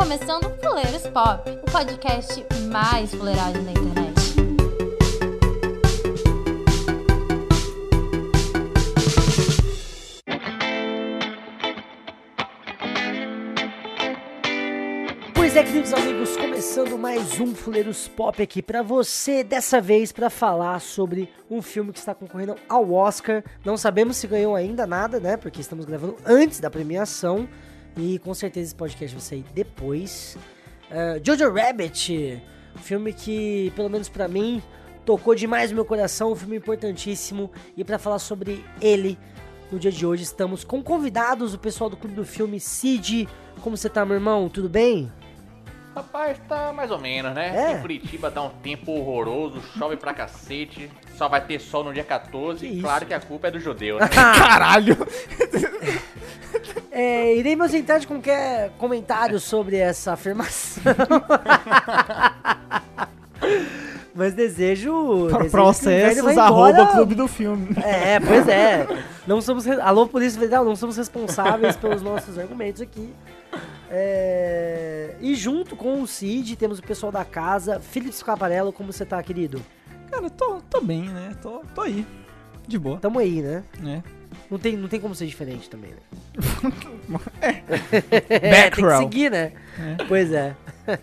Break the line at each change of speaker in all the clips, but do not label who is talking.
começando Fuleiros Pop, o podcast mais fuleiragem da internet.
Pois é, queridos amigos, começando mais um Fuleiros Pop aqui pra você, dessa vez pra falar sobre um filme que está concorrendo ao Oscar. Não sabemos se ganhou ainda nada, né? Porque estamos gravando antes da premiação e com certeza esse podcast vai sair depois. Uh, Jojo Rabbit, um filme que, pelo menos pra mim, tocou demais no meu coração, um filme importantíssimo. E pra falar sobre ele, no dia de hoje estamos com convidados, o pessoal do Clube do Filme, Cid. Como você tá, meu irmão? Tudo bem?
Rapaz, tá mais ou menos, né?
É?
Em Curitiba tá um tempo horroroso, chove pra cacete, só vai ter sol no dia 14.
Que
claro que a culpa é do judeu, né?
Caralho!
É, irei me ausentar de qualquer comentário sobre essa afirmação. Mas desejo.
Processos arroba clube do filme.
É, pois é. Não somos. Alô, Polícia Federal, não somos responsáveis pelos nossos argumentos aqui. É, E junto com o Cid, temos o pessoal da casa. Felipe Scaparello, como você tá, querido?
Cara, tô, tô bem, né? Tô, tô aí. De boa.
Tamo aí, né?
né?
Não tem, não tem como ser diferente também, né?
É.
É, tem que
Background.
seguir, né?
É.
Pois é.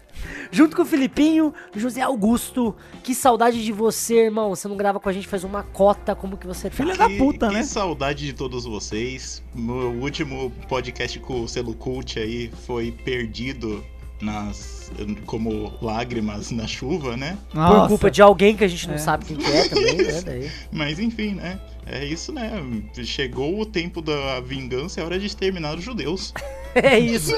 Junto com o Filipinho, José Augusto. Que saudade de você, irmão. Você não grava com a gente faz uma cota. Como que você tá?
Filha da
Que-
puta,
que
né?
saudade de todos vocês. Meu último podcast com o selo Cult aí foi perdido nas como lágrimas na chuva, né?
Por
Nossa.
culpa de alguém que a gente não
É.
sabe quem que é também, né? Daí.
Mas enfim, né? É isso, né? Chegou o tempo da vingança, é hora de exterminar os judeus.
É isso.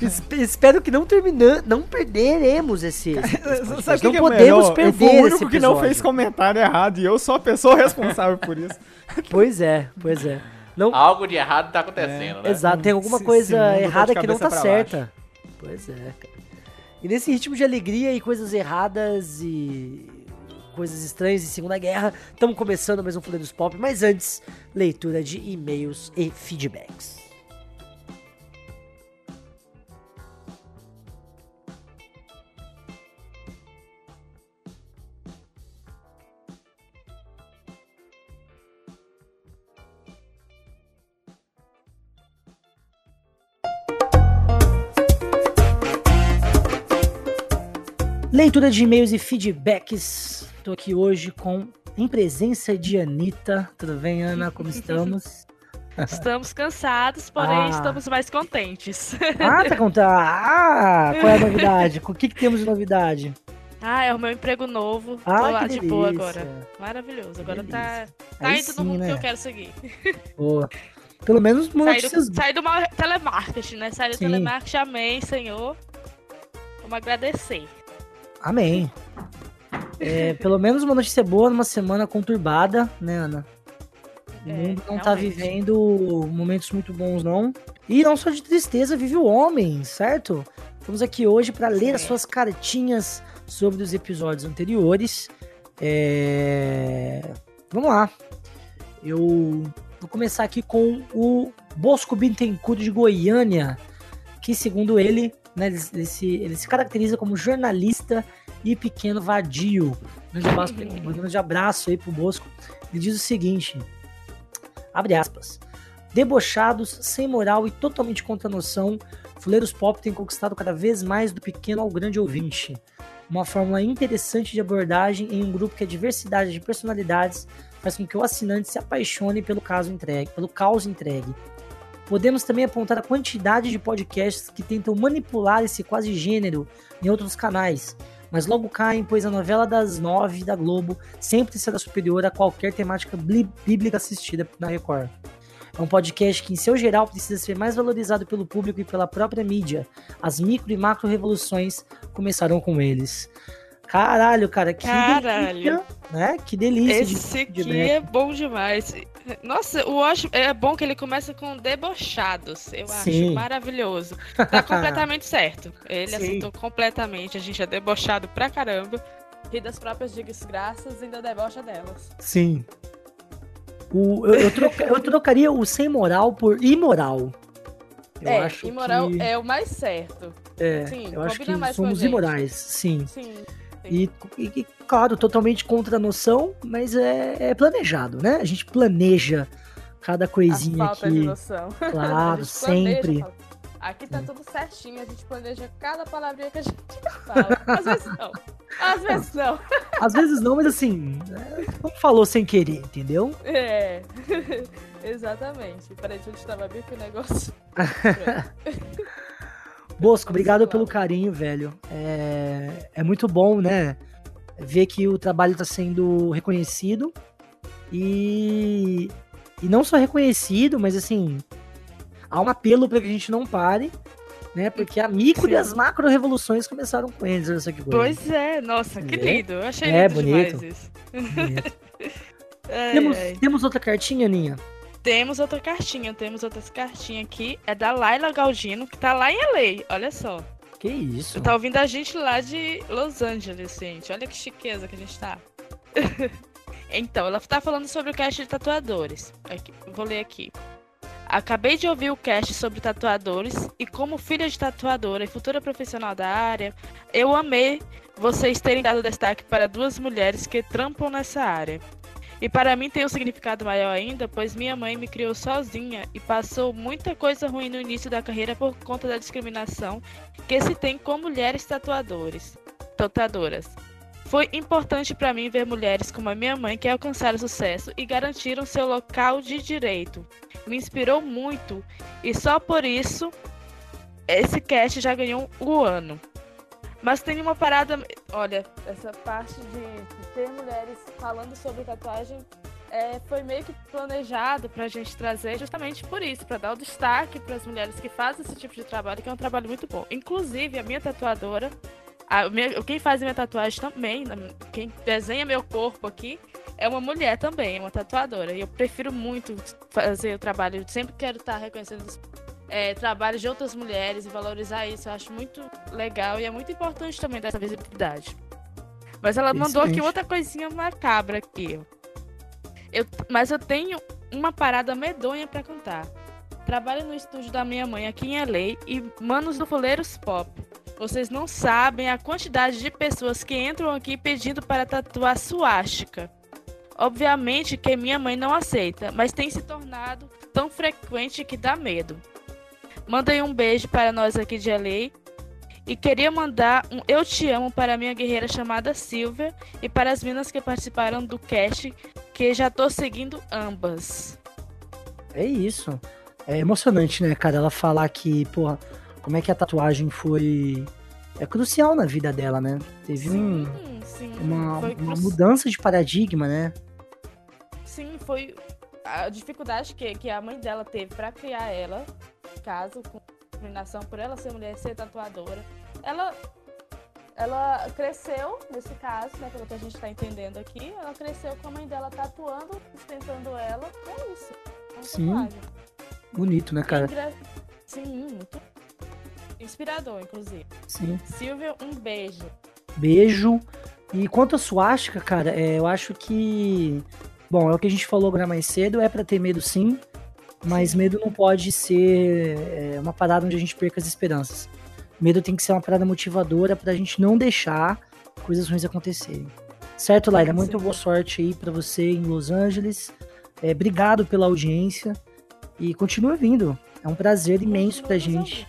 Es- espero que não terminando, não perderemos esse. esse.
Sabe que,
não
que é
podemos
melhor?
perder
Eu fui o único que não fez comentário errado e eu sou a pessoa responsável por isso.
Pois é, pois é. Não,
Algo de errado tá acontecendo, né?
Exato, tem alguma
Se-
coisa
tá de
errada que não tá certa. Pois é, cara. E nesse ritmo de alegria e coisas erradas e coisas estranhas de Segunda Guerra, estamos começando mais um Fuleiros Pop, mas antes, leitura de e-mails e feedbacks. Leitura de e-mails e feedbacks. Tô aqui hoje com em presença de Anitta. Tudo bem, Ana? Como estamos?
Estamos cansados, porém
Ah.
estamos mais contentes.
Ah, tá contando. Ah, qual é a novidade? O que, que temos de novidade?
ah, é o meu emprego novo. Tô
Ah,
lá
que
de boa agora. Maravilhoso. Agora tá, tá
Aí
indo
sim,
no rumo
né?
que eu quero seguir.
Boa. Pelo menos uma
Sair
notícias
do, do telemarketing, né? Sair do
Sim.
telemarketing, amém, Senhor. Vamos agradecer.
Amém. É, pelo menos uma notícia boa numa semana conturbada, né, Ana? O
É,
mundo não tá
realmente.
vivendo momentos muito bons, não. E não só de tristeza vive o homem, certo? Estamos aqui hoje para ler as suas cartinhas sobre os episódios anteriores. É, Vamos lá. Eu vou começar aqui com o Bosco Bittencourt de Goiânia, que segundo ele, né, ele, ele se, ele se caracteriza como jornalista e pequeno vadio. Um grande abraço, abraço aí pro Bosco. Ele diz o seguinte: abre aspas. Debochados, sem moral e totalmente contra a noção, Fuleiros Pop tem conquistado cada vez mais do pequeno ao grande ouvinte. Uma fórmula interessante de abordagem em um grupo que a diversidade de personalidades faz com que o assinante se apaixone pelo caso entregue, pelo caos entregue. Podemos também apontar a quantidade de podcasts que tentam manipular esse quase gênero em outros canais, mas logo caem, pois a novela das nove da Globo sempre será superior a qualquer temática bli- bíblica assistida na Record. É um podcast que, em seu geral, precisa ser mais valorizado pelo público e pela própria mídia. As micro e macro revoluções começaram com eles. Caralho, cara, que
Caralho.
delícia, né? Que delícia de
Esse aqui
feedback.
é bom demais. Nossa, o ótimo, é bom que ele começa com debochados. Eu
Sim.
acho maravilhoso. Tá completamente certo. Ele
Sim.
aceitou completamente. A gente é debochado pra caramba. Ri das próprias desgraças e ainda debocha delas.
Sim. O, eu, eu, troca- eu trocaria o sem moral por imoral. Eu
é,
acho
imoral
que...
é o mais certo.
É,
sim,
eu acho que somos imorais, sim.
Sim.
E, e- claro, totalmente contra a noção, mas é, é planejado, né? A gente planeja cada coisinha
falta de
aqui.
noção.
Claro,
planeja,
sempre.
fala, Aqui tá tudo certinho, a gente planeja cada palavrinha que a gente fala. Às vezes não. Às vezes não.
Às vezes não, mas assim, é, não falou sem querer, entendeu?
É. Exatamente. Peraí, deixa eu destavar bem que o negócio.
Bosco, obrigado pelo carinho, velho. É, é muito bom, né? Ver que o trabalho tá sendo reconhecido. E, e não só reconhecido, mas assim, há um apelo para que a gente não pare, né? Porque a micro e as macro revoluções começaram com eles, olha só que coisa.
Pois é, nossa, que
É.
lindo. Eu achei
É,
lindo
bonito.
demais isso.
Bonito.
Ai,
temos,
ai.
temos outra cartinha, Ninha?
Temos outra cartinha, temos outras cartinhas aqui. É da Laila Galdino, que tá lá em LA, olha só.
Que isso?
Tá ouvindo a gente lá de Los Angeles, gente. Olha que chiqueza que a gente tá. então, ela tá falando sobre o cast de tatuadores. Aqui, vou ler aqui. Acabei de ouvir o cast sobre tatuadores e como filha de tatuadora e futura profissional da área, eu amei vocês terem dado destaque para duas mulheres que trampam nessa área. E para mim tem um significado maior ainda, pois minha mãe me criou sozinha e passou muita coisa ruim no início da carreira por conta da discriminação que se tem com mulheres tatuadores, tatuadoras. Foi importante para mim ver mulheres como a minha mãe que alcançaram sucesso e garantiram seu local de direito. Me inspirou muito e só por isso esse cast já ganhou o ano. Mas tem uma parada, olha, essa parte de, ter mulheres falando sobre tatuagem é, foi meio que planejado pra gente trazer justamente por isso, pra dar o destaque para as mulheres que fazem esse tipo de trabalho, que é um trabalho muito bom. Inclusive, a minha tatuadora, a minha- quem faz a minha tatuagem também, quem desenha meu corpo aqui, é uma mulher também, é uma tatuadora. E eu prefiro muito fazer o trabalho, sempre quero estar reconhecendo os é, trabalhos de outras mulheres e valorizar isso. Eu acho muito legal e é muito importante também dessa visibilidade. Mas ela mandou aqui outra coisinha macabra aqui. Eu, mas eu tenho uma parada medonha pra contar. Trabalho no estúdio da minha mãe aqui em LA e manos do Fuleiros Pop. Vocês não sabem a quantidade de pessoas que entram aqui pedindo para tatuar suástica. Obviamente que minha mãe não aceita, mas tem se tornado tão frequente que dá medo. Mandei um beijo para nós aqui de LA e queria mandar um eu te amo para minha guerreira chamada Silvia e para as minas que participaram do cast, que já tô seguindo ambas.
É isso. É emocionante, né, cara? Ela falar que, porra, como é que a tatuagem foi. É crucial na vida dela, né? Teve um-
sim.
uma, uma mudança de paradigma, né?
Sim, foi a dificuldade que, que a mãe dela teve pra criar ela, caso com discriminação por ela ser mulher, ser tatuadora. Ela ela cresceu, nesse caso, né, pelo que a gente tá entendendo aqui, ela cresceu com a mãe dela tatuando, sustentando ela. É isso. É
Sim.
tatuagem.
Bonito, né, cara?
Engra- Sim, muito inspirador, inclusive.
Sim.
Silvia, um beijo.
Beijo. E quanto à suástica, cara, é, eu acho que. Bom, é o que a gente falou agora mais cedo, é pra ter medo sim, mas medo não pode ser é, uma parada onde a gente perca as esperanças. Medo tem que ser uma parada motivadora pra gente não deixar coisas ruins acontecerem. Certo, Laila? Muito boa sorte aí pra você em Los Angeles. É, obrigado pela audiência e continua vindo. É um prazer imenso
Continua nos
gente.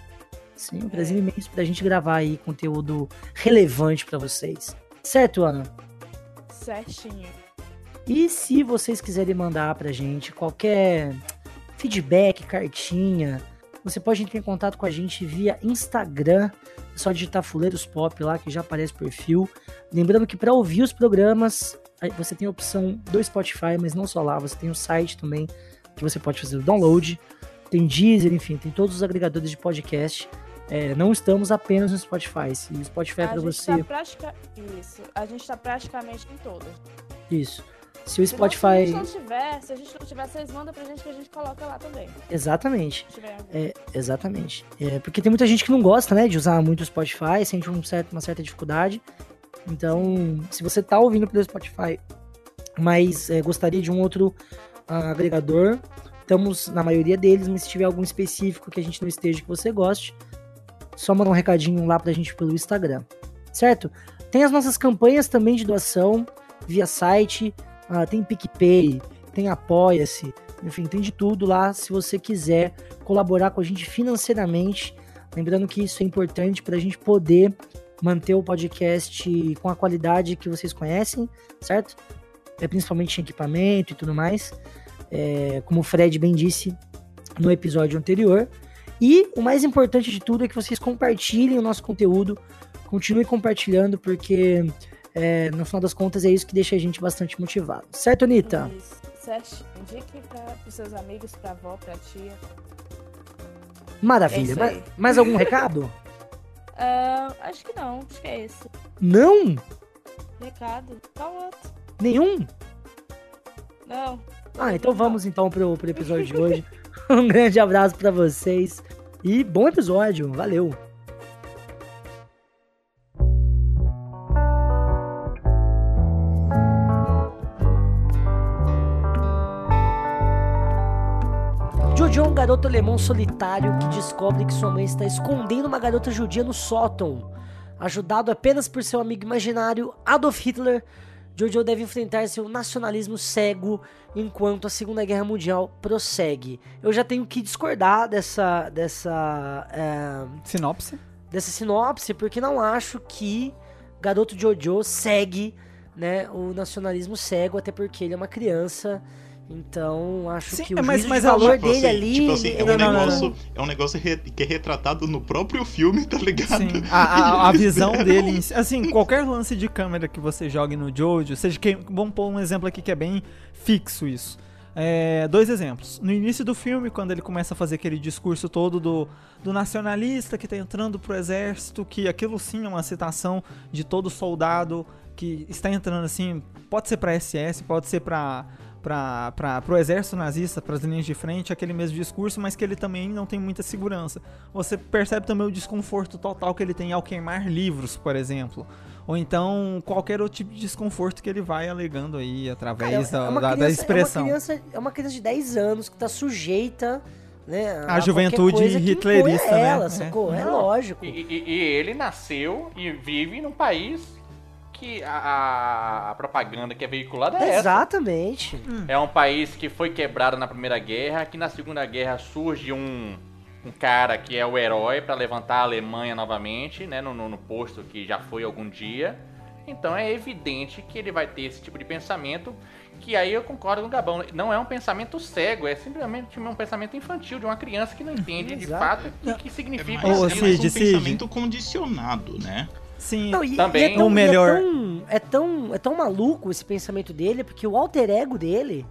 Sim, um prazer imenso pra gente gravar aí conteúdo relevante pra vocês. Certo, Ana?
Certinho.
E se vocês quiserem mandar pra gente qualquer feedback, cartinha, você pode entrar em contato com a gente via Instagram. É só digitar Fuleiros Pop lá que já aparece o perfil. Lembrando que para ouvir os programas, você tem a opção do Spotify, mas não só lá, você tem o site também que você pode fazer o download. Tem Deezer, enfim, tem todos os agregadores de podcast. É, não estamos apenas no Spotify. Se o Spotify é para
gente
você.
tá pratica... Isso. A gente tá praticamente em todas.
Isso. Se o
Se não- Se a
Spotify.
gente não tiver, se a gente não tiver, vocês mandam pra gente que a gente coloca lá também.
Exatamente.
Se tiver algum.
É, exatamente. É, porque tem muita gente que não gosta, né, de usar muito o Spotify, sente um certo, uma certa dificuldade. Então, se você tá ouvindo pelo Spotify, mas é, gostaria de um outro ah, agregador, Estamos na maioria deles, mas se tiver algum específico que a gente não esteja que você goste, só mandar um recadinho lá pra gente pelo Instagram, certo? Tem as nossas campanhas também de doação via site, ah, tem PicPay, tem Apoia-se, enfim, tem de tudo lá se você quiser colaborar com a gente financeiramente. Lembrando que isso é importante para a gente poder manter o podcast com a qualidade que vocês conhecem, certo? É, principalmente em equipamento e tudo mais. É, como o Fred bem disse no episódio anterior. E o mais importante de tudo é que vocês compartilhem o nosso conteúdo, continuem compartilhando, porque é, no final das contas é isso que deixa a gente bastante motivado. Certo, Anitta?
Isso. Certo. Indique para os seus amigos, pra avó, pra tia. É
Maravilha.
isso
Ma-
aí.
mais algum recado?
Ah, acho que não, acho que é esse.
Não?
Recado. Qual outro?
Nenhum?
Não.
Ah, então vamos então pro, pro episódio de hoje. Um grande abraço pra vocês e bom episódio. Valeu. Um garoto alemão solitário que descobre que sua mãe está escondendo uma garota judia no sótão. Ajudado apenas por seu amigo imaginário Adolf Hitler, Jojo deve enfrentar seu nacionalismo cego enquanto a Segunda Guerra Mundial prossegue. Eu já tenho que discordar dessa dessa é,
Sinopse.
dessa sinopse porque não acho que Garoto Jojo segue, né, o nacionalismo cego, até porque ele é uma criança. Então, acho
Sim,
que o
é, mas-
juízo
mas
de
é
valor
Tipo
dele
assim,
ali,
tipo assim, é
ele
um
não, não, não.
negócio, é um negócio que é retratado no próprio filme, tá ligado?
Sim, a, a- a visão dele, em si- assim, qualquer lance de câmera que você jogue no Jojo, seja que, vamos pôr um exemplo aqui que é bem fixo isso. É, dois exemplos. No início do filme, quando ele começa a fazer aquele discurso todo do, do nacionalista que tá entrando pro exército, que aquilo sim é uma citação de todo soldado que está entrando assim, pode ser pra SS, pode ser pra para pro exército nazista, para as linhas de frente, aquele mesmo discurso, mas que ele também não tem muita segurança. Você percebe também o desconforto total que ele tem ao queimar livros, por exemplo. Ou então qualquer outro tipo de desconforto que ele vai alegando aí através
Cara,
da,
é
da- da
criança-
expressão.
É uma, criança, é uma criança de 10 anos que tá sujeita, né?
A
qualquer
juventude hitlerista,
imponha
né?
Ela,
É.
sacou? É,
Não.
lógico.
E, e- e ele nasceu e vive num país que a, a- propaganda que é veiculada é essa.
Exatamente.
É um país que foi quebrado na Primeira Guerra, que na Segunda Guerra surge um, um cara que é o herói pra levantar a Alemanha novamente, né, no, no, no posto que já foi algum dia. Então é evidente que ele vai ter esse tipo de pensamento, que aí eu concordo com o Gabão. Não é um pensamento cego, é simplesmente um pensamento infantil de uma criança que não entende de fato o que
É
significa
mais,
Ô,
é mais um
Cid.
pensamento condicionado, né?
Sim,
Não, e,
Também.
e é tão,
O
e
melhor-
É tão, é, tão, é tão maluco esse pensamento dele, porque o alter ego dele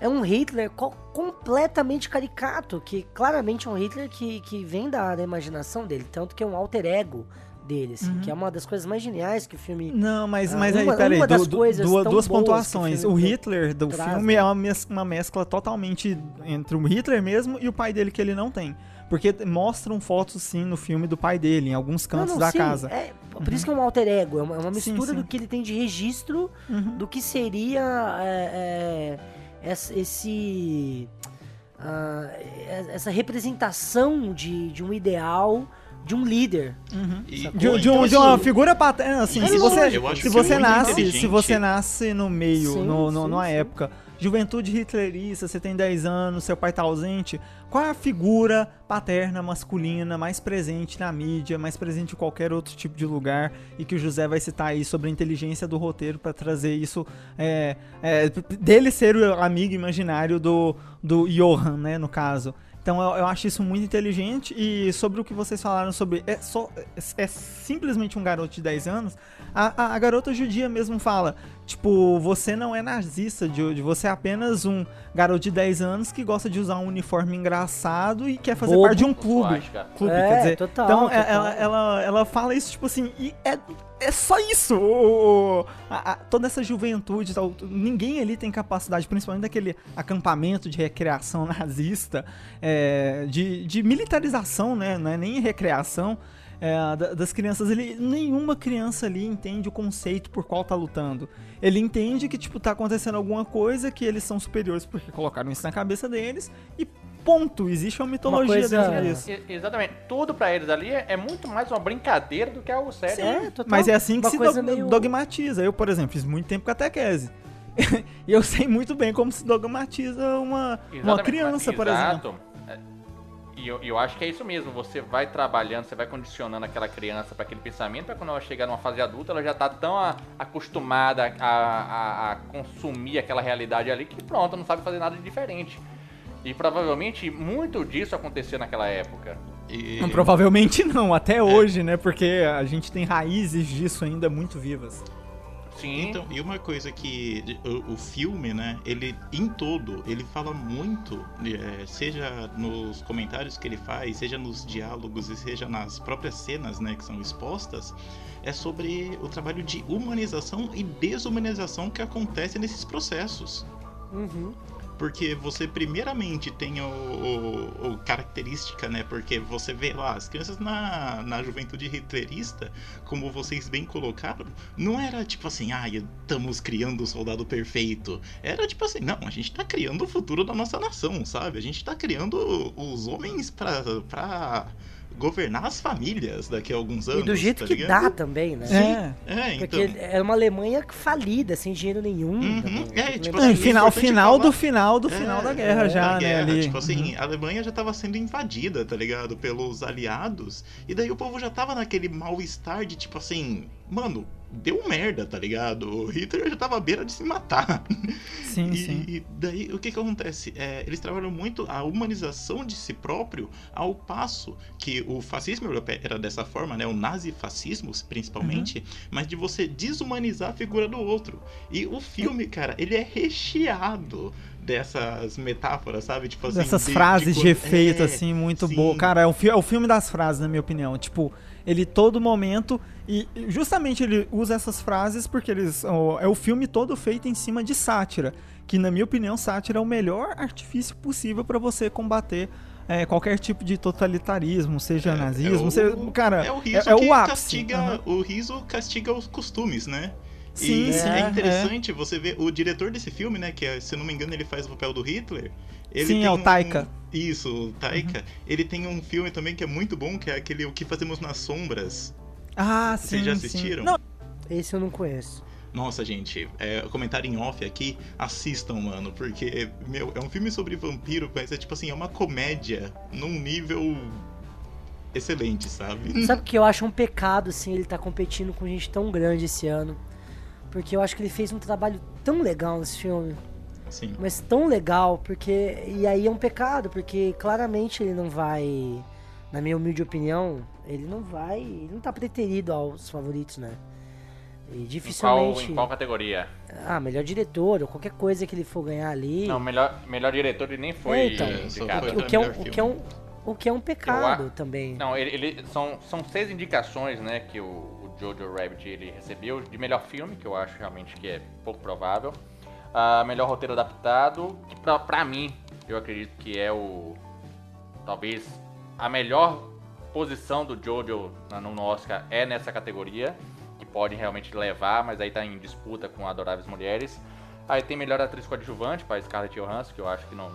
é um Hitler co- completamente caricato, que claramente é um Hitler que, que vem da, da imaginação dele, tanto que é um alter ego dele, assim,
Uhum.
que é uma das coisas mais geniais que o filme...
Não, mas,
Ah,
mas
uma-
aí, peraí,
uma das
du- du-
coisas
duas,
o
pontuações. O
filme
Hitler do
traz,
filme
né?
é uma, mes- uma mescla totalmente entre o Hitler mesmo e o pai dele que ele não tem. Porque mostram fotos, sim, no filme do pai dele, em alguns
Não,
cantos
não,
da
sim,
casa.
É, por isso que é um alter ego, é uma, é uma
Sim,
mistura
sim.
do que ele tem de registro
Uhum.
do que seria é, é, essa- esse é- essa representação de, de um ideal de um líder.
Uhum.
E-?
De, de
então,
um- de uma
assim,
figura paterna, assim, se você, se você
é muito
nasce, se você nasce no meio,
Sim,
no, no-
sim,
numa
sim.
época, juventude hitlerista, você tem 10 anos, seu pai tá ausente, qual é a figura paterna masculina mais presente na mídia, mais presente em qualquer outro tipo de lugar, e que o José vai citar aí sobre a inteligência do roteiro pra trazer isso, é, é, dele ser o amigo imaginário do, do Johan, né, no caso. Então eu, eu acho isso muito inteligente. E sobre o que vocês falaram sobre é, só, é, é simplesmente um garoto de 10 anos, a, a, a garota judia mesmo fala, tipo, você não é nazista, Jude, você é apenas um garoto de 10 anos que gosta de usar um uniforme engraçado e quer fazer
Bobo.
parte de um clube. Clube
É,
quer dizer.
total,
então
total.
Ela, ela, ela fala isso, tipo assim, e é, é só isso. O- a- a- toda essa juventude, tal, ninguém ali tem capacidade, principalmente daquele acampamento de recreação nazista, é, de, de militarização, né? Não é nem recreação. É, da- das crianças, ele, nenhuma criança ali entende o conceito por qual tá lutando. Ele entende que, tipo, tá acontecendo alguma coisa, que eles são superiores porque colocaram isso na cabeça deles, e ponto. Existe uma mitologia
coisa-
dentro disso.
Exatamente. Tudo pra eles ali é, é muito mais uma brincadeira do que algo sério.
É, total.
Mas é assim que
Uma
se
meio-
dogmatiza. Eu, por exemplo, fiz muito tempo catequese. e eu sei muito bem como se dogmatiza uma, uma criança,
mas-
por
exato.
exemplo.
É, E eu, eu acho que é isso mesmo. Você vai trabalhando, você vai condicionando aquela criança para aquele pensamento, para quando ela chegar numa fase adulta, ela já tá tão a- acostumada a, a- a consumir aquela realidade ali que pronto, não sabe fazer nada de diferente. E provavelmente muito disso aconteceu naquela época.
E-
Não, Provavelmente não, até hoje, né? Porque a gente tem raízes disso ainda muito vivas.
Sim.
Então, e uma coisa que o, o filme, né, ele em todo, ele fala muito, é, seja nos comentários que ele faz, seja nos diálogos e seja nas próprias cenas, né, que são expostas, é sobre o trabalho de humanização e desumanização que acontece nesses processos.
Uhum.
Porque você primeiramente tem o, o- o característica, né? Porque você vê lá, as crianças na, na juventude hitlerista, como vocês bem colocaram, não era tipo assim, ah, estamos criando o soldado perfeito. Era tipo assim, não, a gente tá criando o futuro da nossa nação, sabe? A gente tá criando os homens pra, pra governar as famílias daqui a alguns anos.
E do jeito
tá
que
ligado?
dá também, né?
É.
É, então.
Porque era uma Alemanha falida, sem dinheiro nenhum.
Uhum,
também.
é, tipo
É,
assim,
final, final
falar-
do final do
É,
final da guerra
é,
já,
da
né?
guerra,
Ali.
Tipo assim,
Uhum.
a Alemanha já tava sendo invadida, tá ligado? Pelos aliados. E daí o povo já tava naquele mal-estar de tipo assim, mano, deu merda, tá ligado? O Hitler já tava à beira de se matar.
Sim,
e,
sim.
e daí o que que acontece? É, eles trabalham muito a humanização de si próprio, ao passo que o fascismo europeu era dessa forma, né? O nazifascismo, principalmente,
Uhum.
mas de você desumanizar a figura do outro. E o filme, cara, ele é recheado dessas metáforas, sabe? Tipo assim,
Dessas
de-
frases de,
co-
efeito,
é,
assim, muito boa. Cara, é o, é o filme das frases, na minha opinião. Tipo, ele todo momento. E justamente ele usa essas frases porque eles. é o filme todo feito em cima de sátira. Que, na minha opinião, sátira é o melhor artifício possível pra você combater. é, qualquer tipo de totalitarismo, seja
É,
nazismo,
é o-
seja, cara,
É o
é,
riso
é
que
o ápice.
castiga.
Aham.
O riso castiga os costumes, né?
Sim,
e
sim,
é
é.
interessante você ver o diretor desse filme, né? Que é, se eu não me engano ele faz o papel do Hitler. Ele
Sim,
tem
é o
um-
Taika.
Isso, o Taika.
Uhum.
Ele tem um filme também que é muito bom, que é aquele O que Fazemos nas Sombras.
Ah, sim.
Vocês já
sim.
assistiram?
Não,
Esse eu não conheço.
Nossa, gente, é, comentário em off aqui, assistam, mano, porque, meu, é um filme sobre vampiro, mas é tipo assim, é uma comédia num nível excelente, sabe?
Sabe que eu acho um pecado, assim, ele tá competindo com gente tão grande esse ano. Porque eu acho que ele fez um trabalho tão legal nesse filme.
Sim.
Mas tão legal, porque. E aí é um pecado, porque claramente ele não vai. Na minha humilde opinião, ele não vai. Ele não tá preterido aos favoritos, né? E
Em qual,
dificilmente.
em qual categoria?
Ah, melhor diretor, ou qualquer coisa que ele for ganhar ali.
Não, melhor, melhor diretor ele nem foi
É, então.
indicado.
Foi
o, que é um, o, que é um, o que é um pecado também.
Não, ele, ele- são, são seis indicações, né, que o, o Jojo Rabbit ele recebeu de melhor filme, que eu acho realmente que é pouco provável. Ah, melhor roteiro adaptado, que pra, pra mim, eu acredito que é o talvez a melhor posição do Jojo no Oscar é nessa categoria, que pode realmente levar, mas aí tá em disputa com Adoráveis Mulheres. Aí tem melhor atriz coadjuvante para Scarlett Johansson, que eu acho que não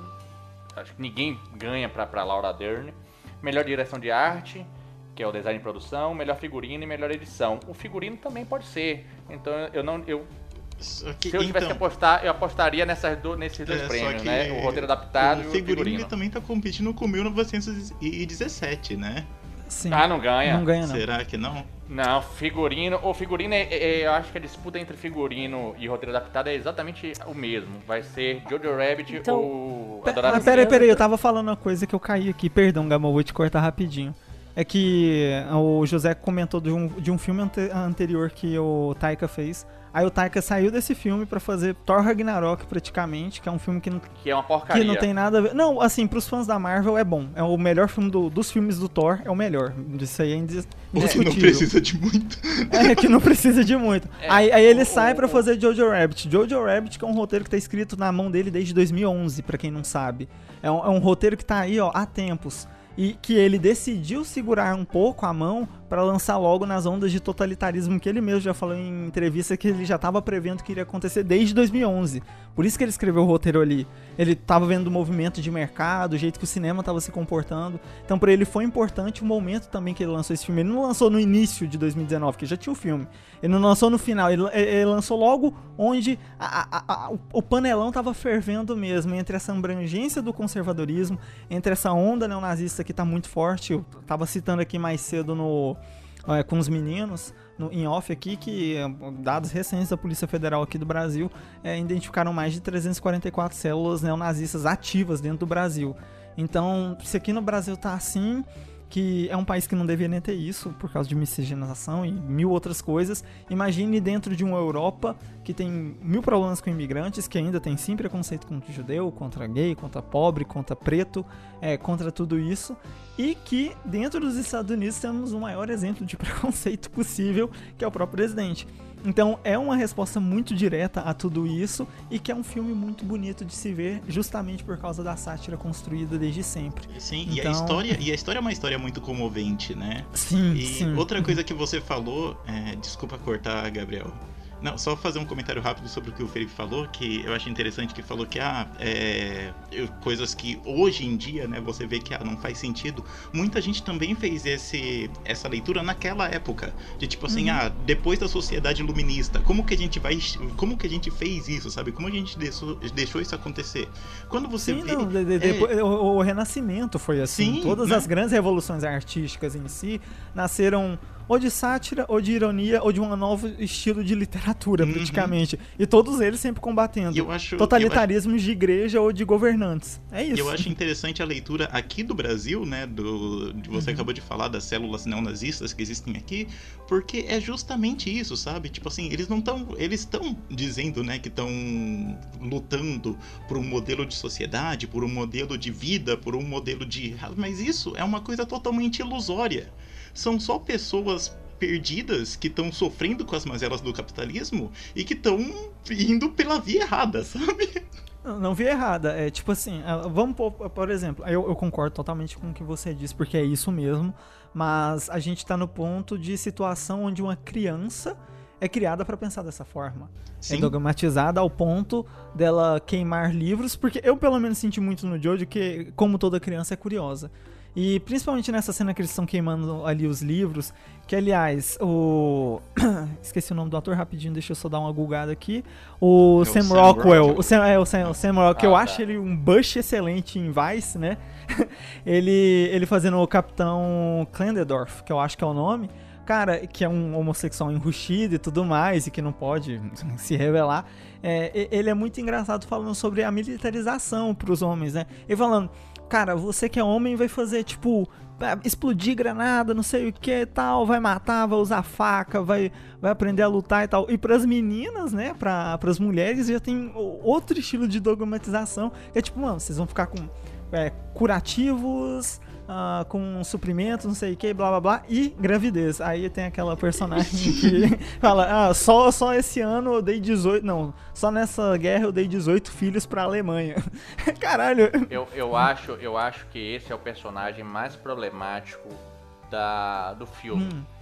acho que ninguém ganha pra, pra Laura Dern. Melhor direção de arte, que é o design e produção, melhor figurino e melhor edição. O figurino também pode ser. Então eu não eu
que,
se eu tivesse que
então,
apostar, eu apostaria nessas do, nesses dois
É,
prêmios,
que
né? O roteiro adaptado e
o
o
figurino,
figurino.
ele também tá competindo com 1917, né?
sim.
Ah, não ganha.
Não ganha, não.
Será que não?
Não, figurino. O figurino é, é- Eu acho que a disputa entre figurino e roteiro adaptado é exatamente o mesmo. Vai ser Jojo Rabbit
Então,
ou Adorável
Ah, peraí, peraí, eu tava falando uma coisa que eu caí aqui. Perdão, Gama, eu vou te cortar rapidinho. É que o José comentou de um, de um filme ante- anterior que o Taika fez. Aí o Taika saiu desse filme pra fazer Thor Ragnarok, praticamente, que é um filme que não,
Que é uma
que
porcaria.
não tem nada a ver. Não, assim, pros fãs da Marvel é bom. É o melhor filme do- dos filmes do Thor, é o melhor. Isso aí é indis-
Ou se não
indiscutível.
precisa de muito.
É, que não precisa de muito.
É,
aí, aí ele
o-
sai pra fazer Jojo Rabbit. Jojo Rabbit, que é um roteiro que tá escrito na mão dele desde 2011, pra quem não sabe. É um, é um roteiro que tá aí, ó, há tempos. E que ele decidiu segurar um pouco a mão para lançar logo nas ondas de totalitarismo que ele mesmo já falou em entrevista que ele já estava prevendo que iria acontecer desde 2011. Por isso que ele escreveu o roteiro ali. Ele estava vendo o movimento de mercado, o jeito que o cinema estava se comportando. Então para ele foi importante o momento também que ele lançou esse filme. Ele não lançou no início de 2019, que já tinha o filme. Ele não lançou no final, ele, ele lançou logo onde a, a, a, o panelão estava fervendo mesmo, entre essa abrangência do conservadorismo, entre essa onda neonazista que está muito forte. Eu estava citando aqui mais cedo no é, com os meninos no, em off aqui que dados recentes da Polícia Federal aqui do Brasil é, identificaram mais de 344 células neonazistas ativas dentro do Brasil. Então, se aqui no Brasil tá assim, que é um país que não deveria nem ter isso por causa de miscigenação e mil outras coisas. Imagine dentro de uma Europa que tem mil problemas com imigrantes, que ainda tem sim preconceito contra judeu, contra gay, contra pobre, contra preto, é, contra tudo isso, e que dentro dos Estados Unidos temos o maior exemplo de preconceito possível, que é o próprio presidente. Então é uma resposta muito direta a tudo isso e que é um filme muito bonito de se ver, justamente por causa da sátira construída desde sempre.
Sim,
então...
e, a história, e a história é uma história muito comovente, né?
Sim,
e
sim.
outra coisa que você falou, é, desculpa cortar, Gabriel, não, só fazer um comentário rápido sobre o que o Felipe falou, que eu achei interessante que falou que ah, é, coisas que hoje em dia, né, você vê que ah, não faz sentido. Muita gente também fez esse, essa leitura naquela época, de tipo assim, uhum. ah, depois da sociedade iluminista, como que a gente vai, como que a gente fez isso, sabe? Como a gente deixou, deixou isso acontecer? Quando você
Sim,
vê,
não, de, de, é... o, o, Renascimento foi assim.
Sim,
Todas
né?
as grandes revoluções artísticas em si nasceram ou de sátira, ou de ironia, ou de um novo estilo de literatura,
Uhum.
praticamente. E todos eles sempre combatendo
acho-
totalitarismos de igreja ou de governantes. É isso.
eu acho interessante a leitura aqui do Brasil, né? Do, de você
Uhum.
acabou de falar das células neonazistas que existem aqui, porque é justamente isso, sabe? Tipo assim, eles não estão. Eles estão dizendo, né, que estão lutando por um modelo de sociedade, por um modelo de vida, por um modelo de. Mas isso é uma coisa totalmente ilusória. São só pessoas perdidas que estão sofrendo com as mazelas do capitalismo e que estão indo pela via errada, sabe?
Não, não vi errada. É tipo assim, ah, vamos por, por exemplo, eu, eu concordo totalmente com o que você disse, porque é isso mesmo. Mas a gente tá no ponto de situação onde uma criança é criada para pensar dessa forma. É dogmatizada ao ponto dela queimar livros, porque eu pelo menos senti muito no Jojo que, como toda criança, é curiosa. E principalmente nessa cena que eles estão queimando ali os livros, que aliás, o. Esqueci o nome do ator rapidinho, deixa eu só dar uma gulgada aqui. O
É
Sam,
Sam
Rockwell. O Sam, é, o Sam, o Sam Rockwell, que eu
Ah, tá.
acho ele um Bush excelente em Vice, né? ele, ele fazendo o Capitão Klendendorf, que eu acho que é o nome. Cara, que é um homossexual enrustido e tudo mais, e que não pode se revelar. É, e- ele é muito engraçado falando sobre a militarização pros homens, né? Ele falando, cara, você que é homem vai fazer, tipo, vai explodir granada, não sei o que tal, vai matar, vai usar faca, vai, vai aprender a lutar e tal. E pras meninas, né, pra, pras mulheres, já tem outro estilo de dogmatização, é tipo, mano, vocês vão ficar com é, curativos, ah, com suprimentos, não sei o que, blá blá blá, e gravidez. Aí tem aquela personagem que fala, ah, só, só esse ano eu dei 18, não, só nessa guerra eu dei 18 filhos pra Alemanha. Caralho.
Eu, eu, acho, eu acho que esse é o personagem mais problemático da, do filme.
Hum.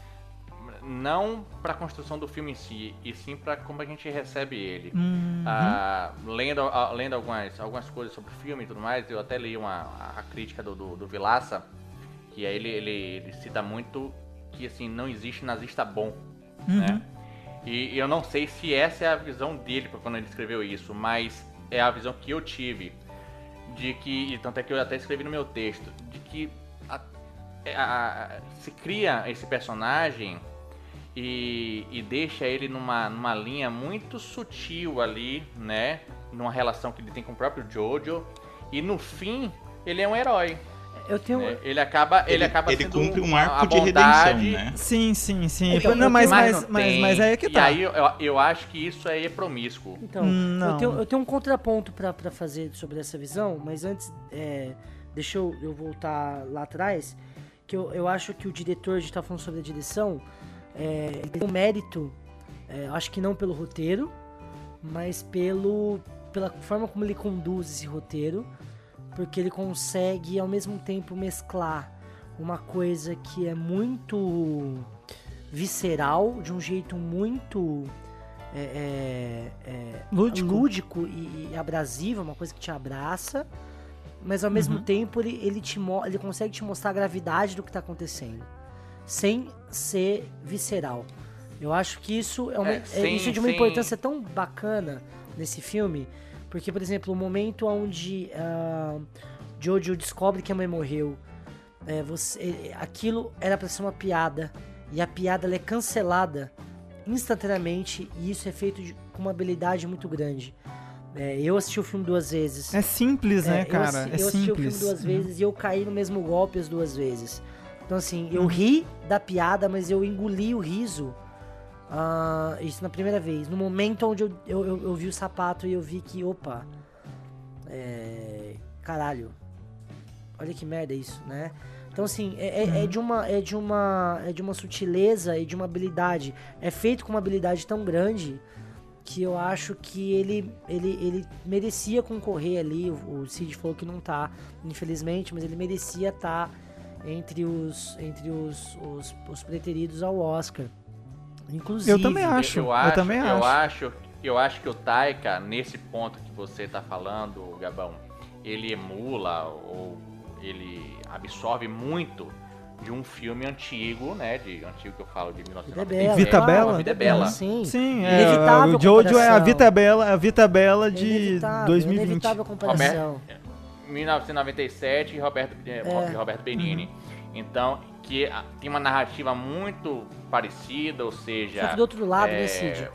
Não pra construção do filme em si, e sim pra como a gente recebe ele.
Uhum.
Ah, lendo ah, lendo algumas, algumas coisas sobre o filme e tudo mais, eu até li uma, a, a crítica do, do, do Vilaça, que aí ele, ele, ele cita muito que assim, não existe nazista bom,
Uhum.
né? E eu não sei se essa é a visão dele quando ele escreveu isso, mas é a visão que eu tive. De que, e tanto é que eu até escrevi no meu texto, de que a- é, a- a- se cria esse personagem e, e deixa ele numa, numa linha muito sutil ali, né? Numa relação que ele tem com o próprio Jojo. E no fim, ele é um herói.
Eu tenho.
né? Ele acaba, ele,
Ele-
acaba
ele cumpre um arco de redenção, né?
Sim, sim, sim.
Então,
não,
eu
mas, mas,
não
mas,
tem.
mas aí é que
E
tá.
aí eu, eu acho que isso aí é promíscuo.
Então,
Hum,
eu
não.
tenho, eu tenho um contraponto pra pra fazer sobre essa visão, mas antes, é, deixa eu, eu voltar lá atrás, que eu, eu acho que o diretor, a gente tá falando sobre a direção, é, ele tem um mérito, é, acho que não pelo roteiro, mas pelo, pela forma como ele conduz esse roteiro, porque ele consegue ao mesmo tempo mesclar uma coisa que é muito visceral, de um jeito muito é, é, é,
Lúdico.
lúdico e, e abrasivo, uma coisa que te abraça, mas ao mesmo
Uhum.
tempo ele, ele, te, ele consegue te mostrar a gravidade do que tá acontecendo, sem ser visceral. Eu acho que isso é, uma,
É,
é-
sem-
isso é de uma
sem-
importância tão bacana nesse filme, porque, por exemplo, o momento onde ah, Jojo descobre que a mãe morreu, é, você, é, aquilo era pra ser uma piada, e a piada ela é cancelada instantaneamente, e isso é feito de- com uma habilidade muito grande. É, eu assisti o filme duas vezes.
É simples, né,
É, eu
cara?
assi-
é
eu assisti o filme duas
Uhum.
vezes e eu caí no mesmo golpe as duas vezes. Então, assim, eu ri da piada, mas eu engoli o riso. ah, isso na primeira vez. No momento onde eu, eu, eu, eu vi o sapato e eu vi que, opa. É, caralho. Olha que merda isso, né? Então, assim, é, é- é de uma, é, de uma, é de uma sutileza e de uma habilidade. É feito com uma habilidade tão grande que eu acho que ele, ele, ele merecia concorrer ali. O, o Cid falou que não tá, infelizmente, mas ele merecia estar entre os entre os, os, os preteridos ao Oscar. Inclusive.
Eu também acho.
Eu,
eu
acho,
também
eu
acho.
acho. Eu acho que o Taika, nesse ponto que você tá falando, Gabão, ele emula ou ele absorve muito de um filme antigo, né? De antigo que eu falo de
Vida é
1990.
bela.
Vita
claro,
Bela?
Vida é
Bela.
Sim.
Sim, é,
Inevitável
o Jojo é a. Vita Bela, a Vita Bela de
Inevitável,
2020.
Inevitável comparação.
1997 e Roberto, eh,
É.
Roberto Benini. Então, que tem uma narrativa muito parecida, ou seja.
Só que do outro lado,
é,
né, Cid?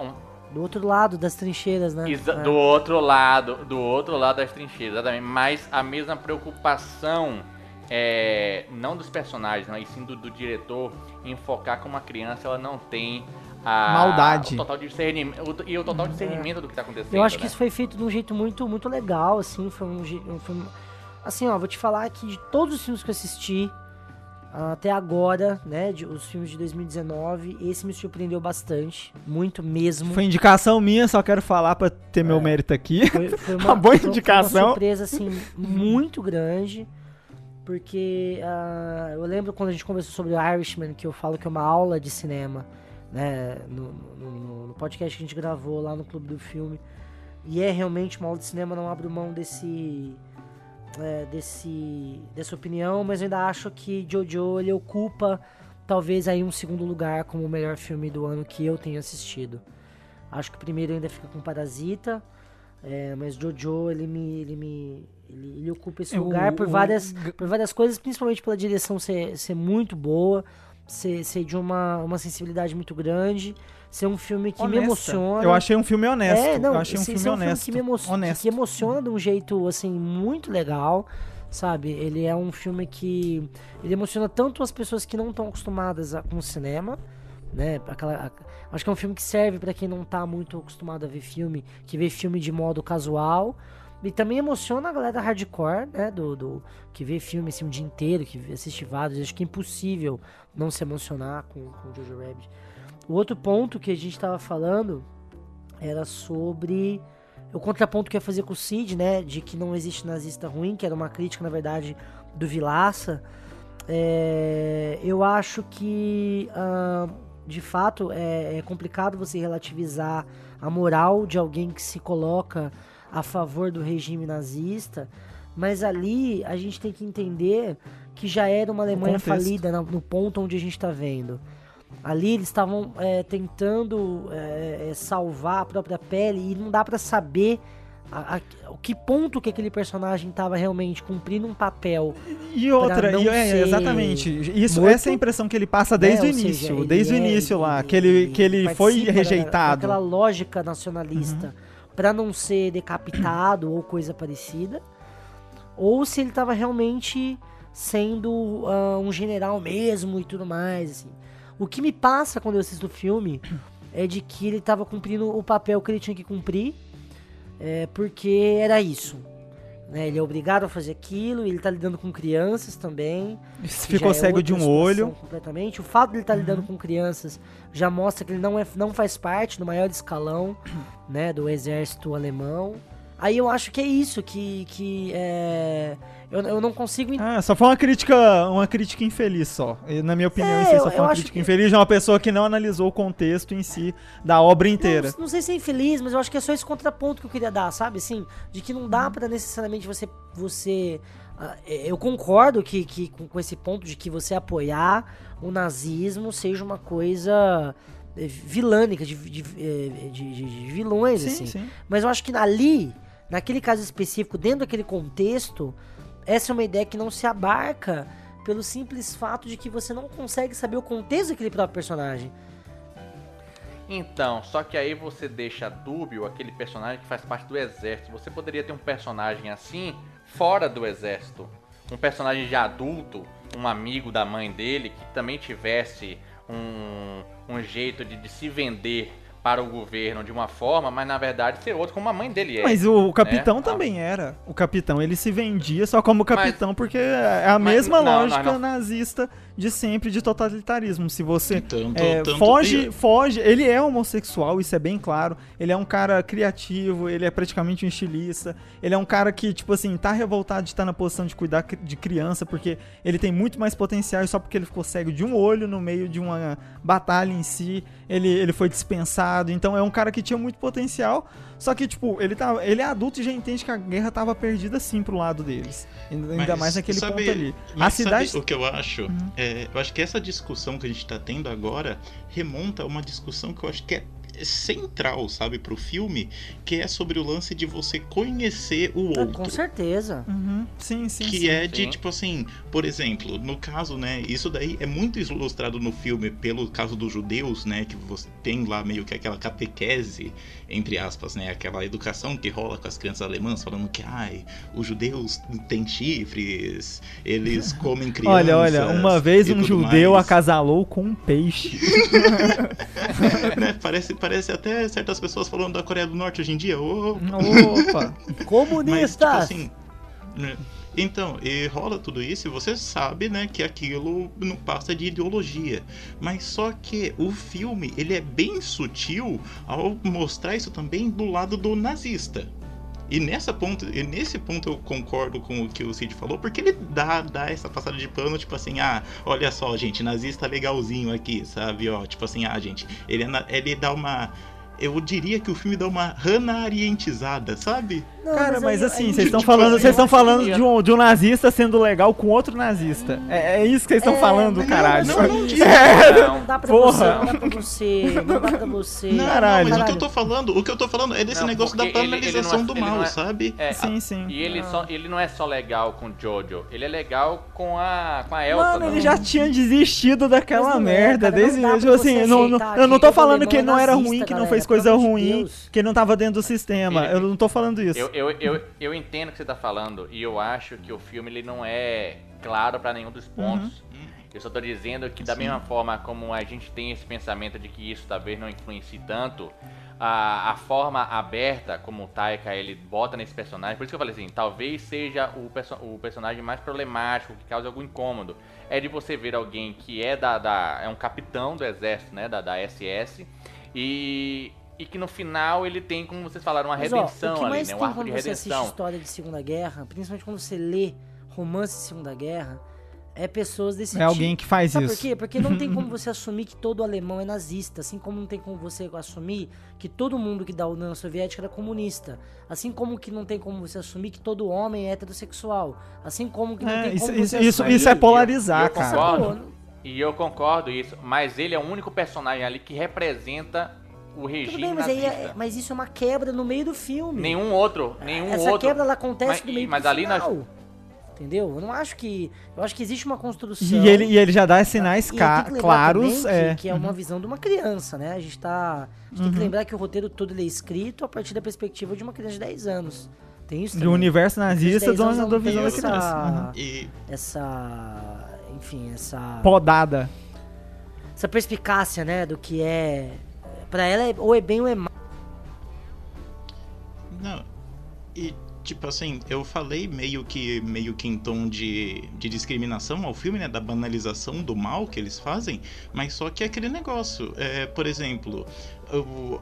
um-
Do outro lado das trincheiras, né?
Exa-
É.
Do outro lado, do outro lado das trincheiras, exatamente. Mas a mesma preocupação, é, não dos personagens, não, e sim do, do diretor, em focar como uma criança ela não tem a,
Maldade.
o total discernimento, o- e o total discernimento do que tá acontecendo.
Eu acho que
né?
isso foi feito de um jeito muito, muito legal, assim, foi um, um filme... Assim, ó, vou te falar que de todos os filmes que eu assisti ah, até agora, né, de, os filmes de 2019, esse me surpreendeu bastante, muito mesmo.
Foi indicação minha, só quero falar pra ter meu mérito aqui.
Foi, foi
Uma boa
foi- foi
indicação.
uma surpresa, assim, muito grande. Porque ah, eu lembro quando a gente conversou sobre o Irishman, que eu falo que é uma aula de cinema, né? No, no- no podcast que a gente gravou lá no Clube do Filme. E é realmente uma aula de cinema, não abro mão desse. é, desse dessa opinião, mas eu ainda acho que Jojo ele ocupa talvez aí um segundo lugar como o melhor filme do ano que eu tenho assistido. Acho que o primeiro ainda fica com Parasita, é, mas Jojo ele me ele me ele, ele ocupa esse
É,
lugar por várias por várias coisas, principalmente pela direção ser, ser muito boa, ser, ser de uma, uma sensibilidade muito grande, ser um filme que me
Honesta.
emociona.
Eu achei um filme honesto.
É, não,
eu achei um filme
é um
honesto.
filme que, me emo-
honesto.
que emociona de um jeito, assim, muito legal, sabe? Ele é um filme que... Ele emociona tanto as pessoas que não estão acostumadas a- com o cinema, né? Aquela, a- acho que é um filme que serve pra quem não tá muito acostumado a ver filme, que vê filme de modo casual. E também emociona a galera hardcore, né? Do, do, que vê filme assim o dia inteiro, que assiste vários. Acho que é impossível não se emocionar com, com Jojo Rabbit. O outro ponto que a gente tava falando era sobre o contraponto que ia fazer com o Cid, né? De que não existe nazista ruim, que era uma crítica, na verdade, do Vilaça. É, eu acho que, ah, de fato, é, é complicado você relativizar a moral de alguém que se coloca a favor do regime nazista, mas ali a gente tem que entender que já era uma Alemanha falida no ponto onde a gente está vendo. Ali eles estavam é, tentando é, é, salvar a própria pele e não dá pra saber a, a- o que ponto que aquele personagem estava realmente cumprindo um papel.
E outra, e é, exatamente. Isso,
morto,
essa é a impressão que ele passa desde
né?
o
seja,
início.
ele
desde o
é-
início lá, que ele, que ele foi
participa da-
rejeitado.
daquela lógica nacionalista
Uhum.
Pra não ser decapitado ou coisa parecida. Ou se ele estava realmente sendo ah, um general mesmo e tudo mais, assim. O que me passa quando eu assisto o filme é de que ele estava cumprindo o papel que ele tinha que cumprir, é, porque era isso. Né? Ele é obrigado a fazer aquilo, ele tá lidando com crianças também. que
Ficou
é
cego de um olho. Uhum.
Completamente. O fato de ele estar lidando com crianças já mostra que ele não, é, não faz parte do maior escalão né, do exército alemão. Aí eu acho que é isso, que, que é, Eu, eu não consigo.
Ah, só foi uma crítica, uma crítica infeliz só. E, Na minha opinião,
É,
isso só foi uma crítica
que-
infeliz de uma pessoa que não analisou o contexto em si da obra inteira.
Não, não sei se é infeliz, mas eu acho que é só esse contraponto que eu queria dar, sabe? Assim, de que não dá
Uhum.
pra necessariamente você. você ah, é, eu concordo que, que com, com esse ponto de que você apoiar o nazismo seja uma coisa é, vilânica, de, de, é, de- de- de vilões,
Sim,
assim.
sim.
Mas eu acho que ali, naquele caso específico, dentro daquele contexto, essa é uma ideia que não se abarca pelo simples fato de que você não consegue saber o contexto daquele próprio personagem.
Então, só que aí você deixa dúbio aquele personagem que faz parte do exército. Você poderia ter um personagem assim fora do exército. Um personagem de adulto, um amigo da mãe dele, que também tivesse um, um jeito de, de se vender para o governo de uma forma, mas na verdade ser outro, como a mãe dele é.
Mas o capitão
né?
também era. O capitão, ele se vendia só como
Mas-
capitão porque é a
Mas-
mesma
não, não,
lógica
não.
nazista de sempre de totalitarismo. Se você
Tanto,
é,
tanto-
foge,
e-
foge, ele é homossexual, isso é bem claro. Ele é um cara criativo, ele é praticamente um estilista. Ele é um cara que, tipo assim, tá revoltado de estar na posição de cuidar de criança, porque ele tem muito mais potencial e só porque ele ficou cego de um olho no meio de uma batalha em si, ele, ele foi dispensado. Então é um cara que tinha muito potencial, só que, tipo, ele, tá, ele é adulto e já entende que a guerra tava perdida sim pro lado deles. Ainda
Mas
mais naquele
sabe-
ponto ali. A
Mas
cidade.
o que eu acho?
Uhum.
É, eu acho que essa discussão que a gente tá tendo agora remonta a uma discussão que eu acho que é central, sabe, pro filme, que é sobre o lance de você conhecer o
Ah,
outro.
com certeza.
Uhum, Sim, sim.
que
sim.
é de
Sim.
tipo assim, por exemplo, no caso, né, isso daí é muito ilustrado no filme pelo caso dos judeus, né, que você tem lá meio que aquela catequese, entre aspas, né, aquela educação que rola com as crianças alemãs falando que, ai, os judeus têm chifres, eles comem crianças.
Olha, olha, uma vez um judeu
mais.
acasalou com um peixe.
né, parece, parece até certas pessoas falando da Coreia do Norte hoje em dia. Ô,
Opa!
Mas, tipo
Comunistas!
assim. Então, e rola tudo isso e você sabe, né, que aquilo não passa de ideologia. Mas só que o filme, ele é bem sutil ao mostrar isso também do lado do nazista. E nessa ponto, e nesse ponto eu concordo com o que o Cid falou, porque ele dá, dá essa passada de pano, tipo assim, ah, olha só, gente, nazista legalzinho aqui, sabe? Ó, tipo assim, ah, gente, ele, é ele dá uma. Eu diria que o filme dá uma ranarientizada, sabe?
Não,
Cara, mas
aí-
assim, vocês estão
tipo
falando, vocês estão falando de um, de um nazista sendo legal com outro nazista. É, é isso que vocês estão
É,
falando,
mas
caralho.
não, não disso.
Não dá pra
Porra.
você, não dá pra você, não dá pra você.
Não,
Caralho.
não, mas o que eu tô falando, o que eu tô falando é desse
Não,
negócio da
porque ele- ele
banalização
não é-
do mal,
não é-
sabe?
É,
Sim, sim.
E ele, só, ele não é só legal com o Jojo, ele é legal com a, com a Elsa.
Mano,
também.
ele já tinha desistido daquela
Mas não é,
merda.
cara, não
desde, tipo assim, não, não- eu não tô falando que
é
ele não era ruim, que não fez coisa ruim,
Deus.
que ele não tava dentro do sistema.
Ele-
Eu não tô falando isso.
Eu, eu, eu, eu entendo o que você tá falando e eu acho que o filme ele não é claro pra nenhum dos pontos. Eu só tô dizendo que da
Sim.
mesma forma como a gente tem esse pensamento de que isso talvez não influencie tanto, a, a forma aberta como o Taika ele bota nesse personagem, por isso que eu falei assim, talvez seja o, perso o personagem mais problemático, que causa algum incômodo, é de você ver alguém que é da, da é um capitão do exército, né, da, da SS, e, e que no final ele tem, como vocês falaram, uma
Mas, ó,
redenção
o que
ali,
mais
né, um arco
quando
de
você assiste
redenção.
história de Segunda Guerra, principalmente quando você lê romance de Segunda Guerra, é pessoas desse
É
tipo.
alguém que faz
Sabe
isso.
por quê? Porque não tem como você assumir que todo alemão é nazista, assim como não tem como você assumir que todo mundo que da União Soviética era comunista, assim como que não tem como você assumir que todo homem é heterossexual, assim como que não
É,
tem
isso,
como
isso,
você
isso,
assumir...
isso é
eu-
polarizar,
eu
cara.
concordo. E eu concordo isso, mas ele é o único personagem ali que representa o regime
Tudo bem, mas, aí é, mas isso é uma quebra no meio do filme.
Nenhum outro, nenhum
Essa
outro.
quebra ela acontece
Mas-
no meio
mas
do
ali nós-
final. Entendeu? Eu não acho que. Eu acho que existe uma construção.
E ele, e ele já dá sinais
E lembrar
claros.
também
É.
Que, que é uma visão de uma criança, né? A gente tá. A gente tem que
Uhum.
lembrar que o roteiro todo ele é escrito a partir da perspectiva de uma criança de 10 anos. Tem isso
Do
também.
universo
Criança de
nazista
10
da,
anos
da
não tem
visão da
essa,
criança. Uhum.
E
essa. Enfim, essa.
Podada.
Essa perspicácia, né? Do que é. Pra ela, é, ou é bem ou é mal.
Não. E tipo assim, eu falei meio que meio que em tom de, de discriminação ao filme, né, da banalização do mal que eles fazem, mas só que é aquele negócio, é, por exemplo,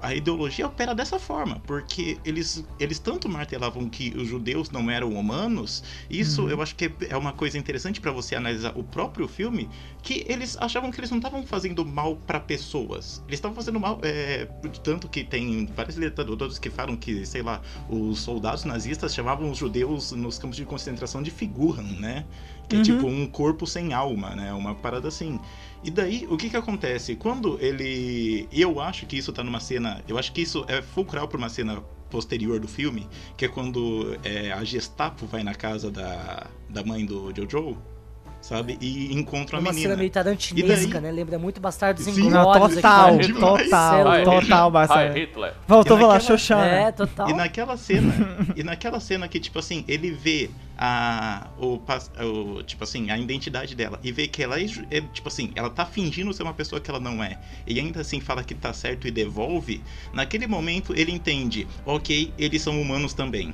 a ideologia opera dessa forma, porque eles, eles tanto martelavam que os judeus não eram humanos, isso eu acho que é uma coisa interessante pra você analisar o próprio filme, que eles achavam que eles não estavam fazendo mal pra pessoas, eles estavam fazendo mal, é, tanto que tem vários literatores que falam que, sei lá, os soldados nazistas chamavam os judeus nos campos de concentração de Figuren, né? Que é
Uhum.
tipo um corpo sem alma, né? Uma parada assim. E daí, o que que acontece? Quando ele. Eu acho que isso tá numa cena. Eu acho que isso é fulcral pra uma cena posterior do filme, que é quando é, a Gestapo vai na casa da, da mãe do Jojo, sabe? E encontra a
uma
menina.
cena meio tarantinesca,
daí?
né? Lembra muito Bastardos
Sim.
Inglórios.
total,
aqui,
demais.
total, total.
Vai, Hitler.
Voltou a
naquela-
Xoxana.
É, total.
E naquela cena, e naquela cena que, tipo assim, ele vê a. O, o, tipo assim, a identidade dela e vê que ela é, é, tipo assim, ela tá fingindo ser uma pessoa que ela não é. E ainda assim fala que tá certo e devolve. Naquele momento ele entende, ok, eles são humanos também.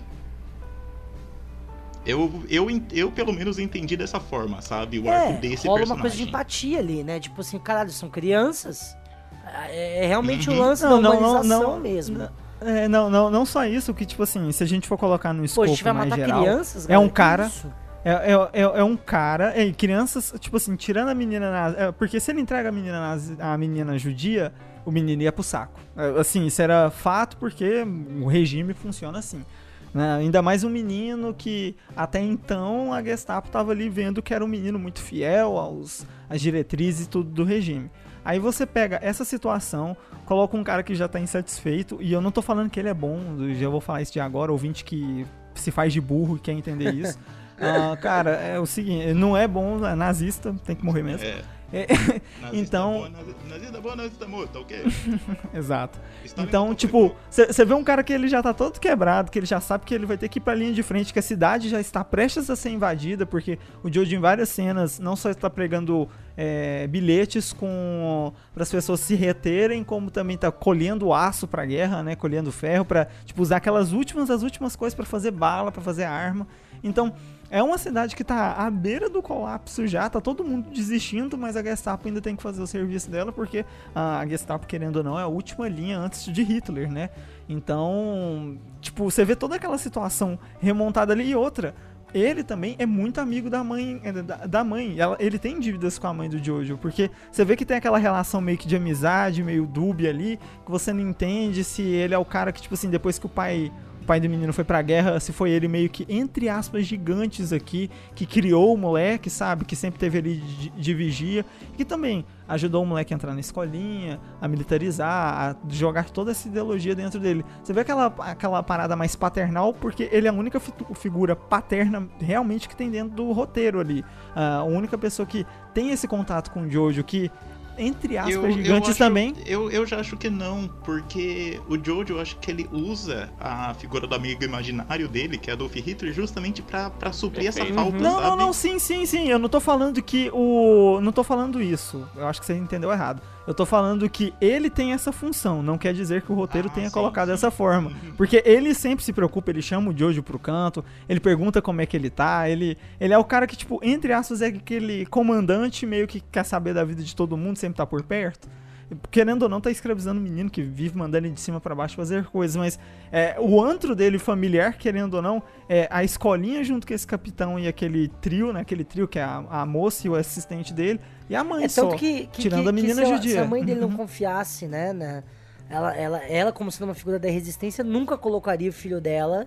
Eu, eu, eu pelo menos entendi dessa forma, sabe? O arco
É,
desse
rola
personagem.
uma coisa de empatia ali, né? Tipo assim, caralho, são crianças. É é realmente o
Uhum.
lance
Não,
da
não, não,
humanização
não,
mesmo.
não. É, não, não, não só isso, que tipo assim, se a gente for colocar no
Pô, a
escopo
gente vai
mais
matar
geral,
crianças,
é um cara-
isso?
É, é, é, é um cara, é, crianças, tipo assim, tirando a menina nazi, é, porque se ele entrega a menina nazi, a menina judia, o menino ia pro saco. É, assim, isso era fato porque o regime funciona assim. Né? Ainda mais um menino que até então a Gestapo tava ali vendo que era um menino muito fiel aos às diretrizes e tudo do regime. Aí você pega essa situação, coloca um cara que já tá insatisfeito, e eu não tô falando que ele é bom, já vou falar isso de agora, ouvinte que se faz de burro e quer entender isso. Ah, cara, é o seguinte, não é bom, é nazista, tem que morrer mesmo.
É.
É, Então-
nazista, nazista boa, nazista morto, tá ok?
Exato.
Stalin
Então, tipo, você vê um cara que ele já tá todo quebrado, que ele já sabe que ele vai ter que ir pra linha de frente, que a cidade já está prestes a ser invadida, porque o Jojo em várias cenas não só está pregando é, bilhetes com para as pessoas se reterem, como também tá colhendo aço pra guerra, né, colhendo ferro pra, tipo, usar aquelas últimas as últimas coisas pra fazer bala, pra fazer arma. Então, é uma cidade que tá à beira do colapso já, tá todo mundo desistindo, mas a Gestapo ainda tem que fazer o serviço dela, porque a Gestapo, querendo ou não, é a última linha antes de Hitler, né? Então, tipo, você vê toda aquela situação remontada ali e outra. Ele também é muito amigo da mãe, é, da, mãe. Ele tem dívidas com a mãe do Jojo, porque você vê que tem aquela relação meio que de amizade, meio dúbia ali, que você não entende se ele é o cara que, tipo assim, depois que o pai pai do menino foi pra guerra, se foi ele meio que, entre aspas, gigantes aqui, que criou o moleque, sabe? Que sempre teve ali de, de vigia. Que também ajudou o moleque a entrar na escolinha, a militarizar, a jogar toda essa ideologia dentro dele. Você vê aquela, aquela parada mais paternal, porque ele é a única fi- figura paterna realmente que tem dentro do roteiro ali. Ah, a única pessoa que tem esse contato com o Jojo, que, entre aspas, gigantes
acho-
também.
Eu, eu já acho que não, porque o Jojo, eu acho que ele usa a figura do amigo imaginário dele, que é Adolf Hitler, justamente pra, pra suprir essa
Perfeito.
falta,
Não,
sabe?
não, não, sim, sim, sim. Eu não tô falando que o. Não tô falando isso. Eu acho que você entendeu errado. Eu tô falando que ele tem essa função. Não quer dizer que o roteiro
Ah,
tenha
sim,
colocado
sim.
dessa forma. Porque ele sempre se preocupa, ele chama o Jojo pro canto, ele pergunta como é que ele tá. Ele, ele é o cara que, tipo, entre aspas, é aquele comandante meio que quer saber da vida de todo mundo, sempre tá por perto. Querendo ou não, tá escravizando o menino que vive mandando ele de cima pra baixo fazer coisas, mas é, o antro dele familiar, querendo ou não, é a escolinha junto com esse capitão e aquele trio, né? Aquele trio que é a, a moça e o assistente dele e a mãe
É
só.
tanto que, que,
tirando
que-
a menina
que se, a-
judia.
se a mãe dele não
Uhum.
confiasse, né, na- ela, ela, ela, como sendo uma figura da resistência, nunca colocaria o filho dela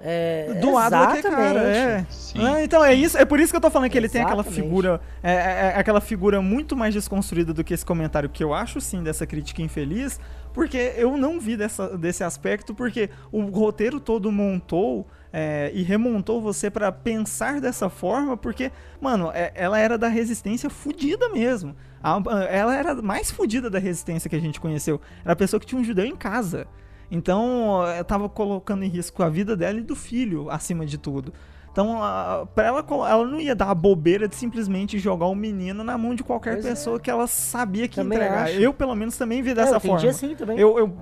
é,
Do lado daquele cara,
exatamente.
é. É, então é isso, é por isso que eu tô falando que ele tem aquela
Exatamente.
figura, é, é- é aquela figura muito mais desconstruída do que esse comentário que eu acho sim dessa crítica infeliz, porque eu não vi dessa, desse aspecto, porque o roteiro todo montou é, e remontou você pra pensar dessa forma, porque, mano, é- ela era da resistência fudida mesmo. A- ela era a mais fudida da resistência que a gente conheceu. Era a pessoa que tinha um judeu em casa. Então, eu tava colocando em risco a vida dela e do filho, acima de tudo. Então, a- pra ela, ela não ia dar a bobeira de simplesmente jogar o menino na mão de qualquer
Pois é.
pessoa que ela sabia que
Também
entregar.
acho.
Eu, pelo menos, também vi
É,
dessa
eu entendi
forma.
assim também.
Eu, eu-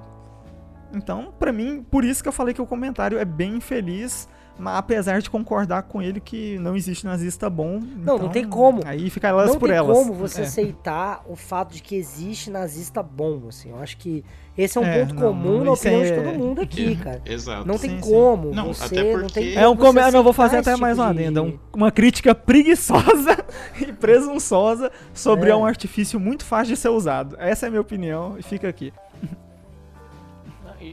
Então, pra mim, por isso que eu falei que o comentário é bem infeliz. mas apesar de concordar com ele que não existe nazista bom.
Não, não
então,
tem como.
Aí fica elas
não
por
tem
elas.
como você
É.
aceitar o fato de que existe nazista bom, assim. Eu acho que esse é um
É,
ponto
não,
comum
não,
na opinião
é-
de todo mundo aqui,
É,
cara.
Exato.
Não tem
Sim, sim.
como.
Não,
você
até
não
porque-
tem
É um
como
Não, vou fazer até
esse
mais
tipo
uma
de-
adenda. um- uma crítica preguiçosa e presunçosa sobre
É.
um artifício muito fácil de ser usado. Essa é a minha opinião e fica aqui.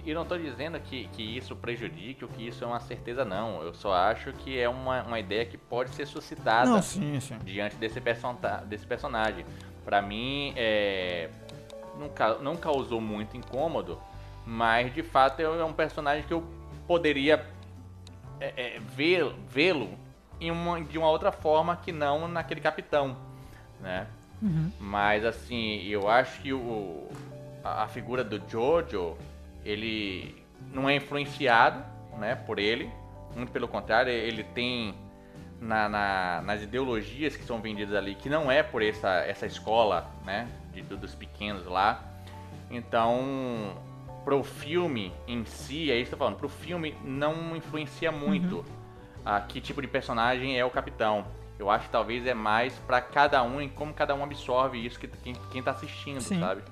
E, não tô dizendo que, que isso prejudique ou que isso é uma certeza, não. Eu só acho que é uma, uma ideia que pode ser suscitada
Não, sim, sim.
diante desse, person desse personagem. Pra mim, é, não, não causou muito incômodo, mas de fato é é um personagem que eu poderia é, é, vê-lo de uma outra forma que não naquele capitão, né? Mas assim, eu acho que o, a, a figura do Jojo, ele não é influenciado, né, por ele. Muito pelo contrário, ele tem na- na- nas ideologias que são vendidas ali, que não é por essa, essa escola, né, de, do- dos pequenos lá. Então, pro filme em si, é isso que eu tô falando, pro filme não influencia muito a que tipo de personagem é o capitão. Eu acho que talvez é mais pra cada um e como cada um absorve isso que quem, quem tá assistindo,
Sim.
sabe?